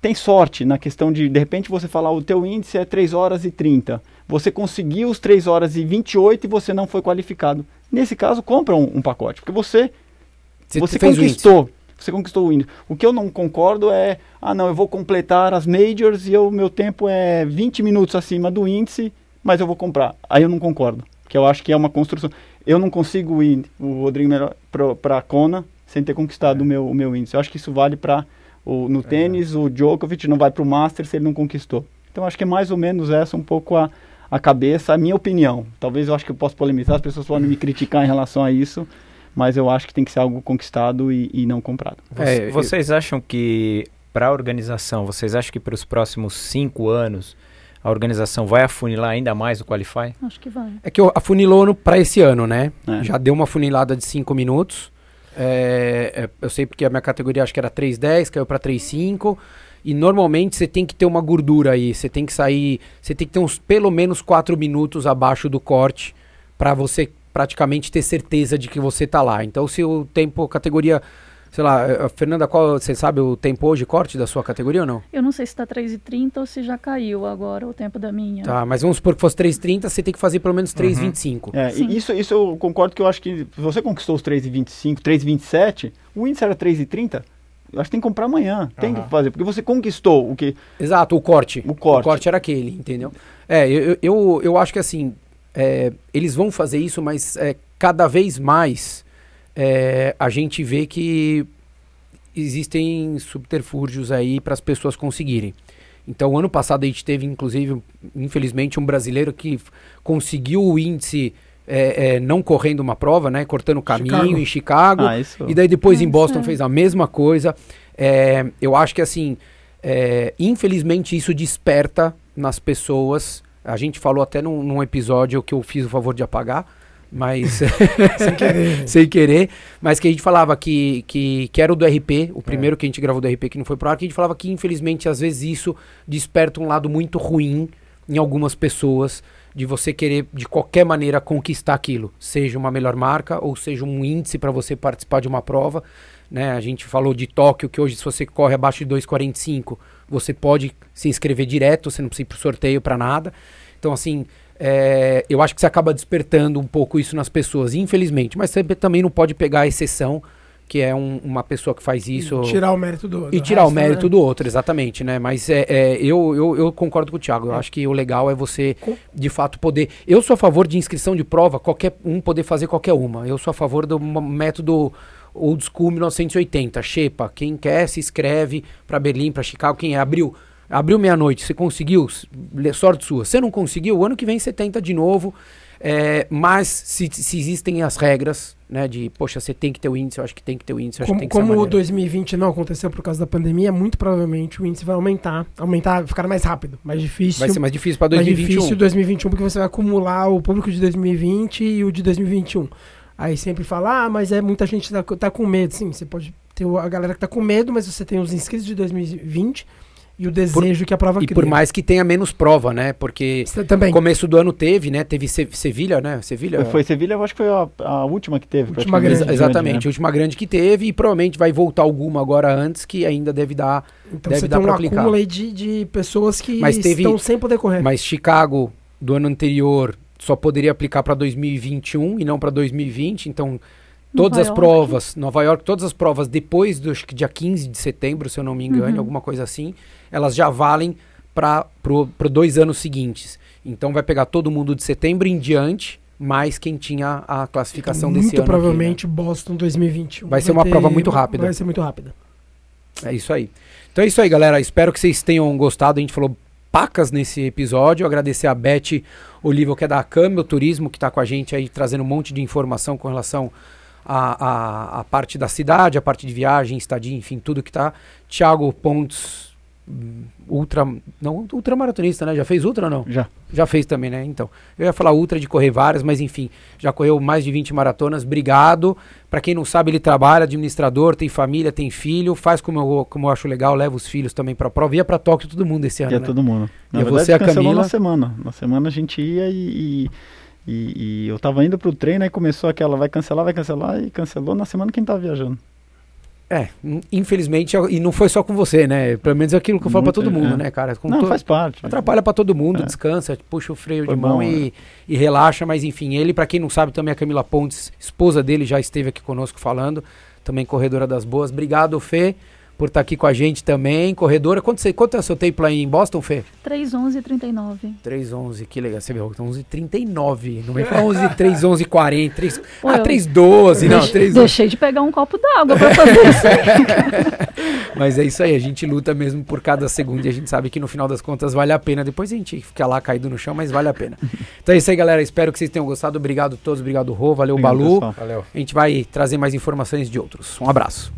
Tem sorte na questão de, de repente, você falar o teu índice é 3 horas e 30. Você conseguiu os 3 horas e 28 e você não foi qualificado. Nesse caso, compra um, um pacote, porque você, você, você conquistou você conquistou o índice. O que eu não concordo é, ah não, eu vou completar as majors e o meu tempo é 20 minutos acima do índice, mas eu vou comprar. Aí eu não concordo, que eu acho que é uma construção. Eu não consigo ir, o Rodrigo para a Kona sem ter conquistado é. o, meu, o meu índice. Eu acho que isso vale para no é. tênis, o Djokovic não vai para o Masters se ele não conquistou. Então acho que é mais ou menos essa um pouco a, a cabeça, a minha opinião. Talvez eu acho que eu possa polemizar, as pessoas podem me criticar em relação a isso, mas eu acho que tem que ser algo conquistado e, e não comprado. É, vocês acham que, para a organização, vocês acham que para os próximos cinco anos a organização vai afunilar ainda mais o Qualify? Acho que vai. É que afunilou para esse ano, né? É. Já deu uma funilada de cinco minutos. É, é, eu sei porque a minha categoria acho que era 3,10, caiu para 3,5. E normalmente você tem que ter uma gordura aí. Você tem que sair. Você tem que ter uns pelo menos 4 minutos abaixo do corte para você praticamente ter certeza de que você está lá. Então, se o tempo, categoria, sei lá, eh, Fernanda, qual você sabe o tempo hoje corte da sua categoria ou não? Eu não sei se está 3,30 ou se já caiu agora o tempo da minha. Tá, mas vamos supor que fosse 3,30, você tem que fazer pelo menos 3,25. Uhum. É, isso, isso eu concordo que eu acho que se você conquistou os 3,25, 3,27, o índice era 3,30. Eu acho que tem que comprar amanhã. Tem uhum. que fazer, porque você conquistou o que. Exato, o corte. O corte. O corte era aquele, entendeu? É, eu, eu, eu acho que assim, é, eles vão fazer isso, mas é, cada vez mais é, a gente vê que existem subterfúgios aí para as pessoas conseguirem. Então, ano passado a gente teve, inclusive, infelizmente, um brasileiro que conseguiu o índice é, é, não correndo uma prova, né? Cortando o caminho Chicago. em Chicago. Ah, e daí depois em Boston fez a mesma coisa. É, eu acho que assim, é, infelizmente isso desperta nas pessoas a gente falou até num, num episódio que eu fiz o favor de apagar, mas sem querer. sem querer, mas que a gente falava que, que, que era o do RP, o primeiro é. que a gente gravou do RP que não foi pro ar, que a gente falava que infelizmente às vezes isso desperta um lado muito ruim em algumas pessoas de você querer de qualquer maneira conquistar aquilo, seja uma melhor marca ou seja um índice para você participar de uma prova, né? A gente falou de Tóquio que hoje se você corre abaixo de 2:45 você pode se inscrever direto, você não precisa ir pro sorteio para nada. Então, assim, é, eu acho que você acaba despertando um pouco isso nas pessoas, infelizmente. Mas você também não pode pegar a exceção, que é um, uma pessoa que faz isso. E tirar o mérito do, outro. E tirar resto, o mérito né? do outro, exatamente, né? Mas é, é eu, eu, eu, concordo com o Thiago. Eu é. acho que o legal é você, de fato, poder. Eu sou a favor de inscrição de prova, qualquer um poder fazer qualquer uma. Eu sou a favor do método old school 1980, Shepa. Quem quer se inscreve para Berlim, para Chicago. Quem é? Abriu. Abriu meia-noite, você conseguiu? Sorte sua. Você não conseguiu? O ano que vem você tenta de novo. É, mas se, se, existem as regras, né, de, poxa, você tem que ter o índice, eu acho que tem que ter o índice. como como o 2020 não aconteceu por causa da pandemia, muito provavelmente o índice vai aumentar, aumentar, ficar mais rápido, mais difícil. Vai ser mais difícil para 2021. Mais difícil 2021 porque você vai acumular o público de 2020 e o de 2021. Aí sempre fala, ah, mas é muita gente tá, tá com medo. Sim, você pode ter a galera que tá com medo, mas você tem os inscritos de 2020 e o desejo por, que a prova e cria. E por mais que tenha menos prova, né? Porque no começo do ano teve, né? Teve Se Sevilha, né? Sevilha. Foi Sevilha, eu acho que foi a, a última que teve. Última grande, Ex exatamente, grande, né? a última grande que teve e provavelmente vai voltar alguma agora antes que ainda deve dar então deve você dar tem um acúmulo aí de, de pessoas que mas teve, estão sem poder correr. Mas Chicago do ano anterior só poderia aplicar para 2021 e não para 2020. Então, todas Nova as York. provas, Nova York, todas as provas depois do acho que dia 15 de setembro, se eu não me engano, Uhum. alguma coisa assim, elas já valem para os dois anos seguintes. Então, vai pegar todo mundo de setembro em diante, mais quem tinha a classificação desse muito ano. aqui, né? provavelmente Boston 2021. Vai ser uma prova muito rápida. Vai ser muito rápida. É isso aí. Então é isso aí, galera. Espero que vocês tenham gostado. A gente falou pacas nesse episódio. Agradecer a Beth Oliva, que é da Câmbio Turismo, que está com a gente aí trazendo um monte de informação com relação à, à parte da cidade, a parte de viagem, estadia, enfim, tudo que tá. Thiago Pontes, ultra. Não, ultramaratonista, né? Já fez ultra ou não? Já. Já fez também, né? Então, eu ia falar ultra de correr várias, mas enfim, já correu mais de 20 maratonas. Obrigado. Pra quem não sabe, ele trabalha, administrador, tem família, tem filho, faz como eu, como eu acho legal, leva os filhos também pra prova. Ia pra Tóquio todo mundo esse ano, Ia né? todo mundo. Na E verdade, você, a Camila? na semana. Na semana a gente ia e, e, e- e eu tava indo pro treino, aí começou aquela, vai cancelar, vai cancelar, e cancelou na semana quem tava viajando. É, in- infelizmente, e não foi só com você, né? Pelo menos é aquilo que eu falo pra todo mundo, é. né, cara? Com Não, to- faz parte. Atrapalha pra todo mundo, É. descansa, puxa o freio Foi de mão bom, e, e relaxa, mas enfim, ele, pra quem não sabe, também a Camila Pontes, esposa dele, já esteve aqui conosco falando, também corredora das boas. Obrigado, Fê, por estar aqui com a gente também. Corredora, quanto, você, quanto é o seu tempo lá em Boston, Fê? 311 e 39. 311, que legal. Você viu, 11h39. Não vem pra 11, 311h40. 3, Pô, ah, eu- 312, não, 3 Deixei de pegar um copo d'água pra fazer isso. Mas é isso aí, a gente luta mesmo por cada segundo e a gente sabe que no final das contas vale a pena. Depois a gente fica lá caído no chão, mas vale a pena. Então é isso aí, galera. Espero que vocês tenham gostado. Obrigado a todos, obrigado, Rô, valeu, Obrigado, Balu. pessoal. Valeu. A gente vai trazer mais informações de outros. Um abraço.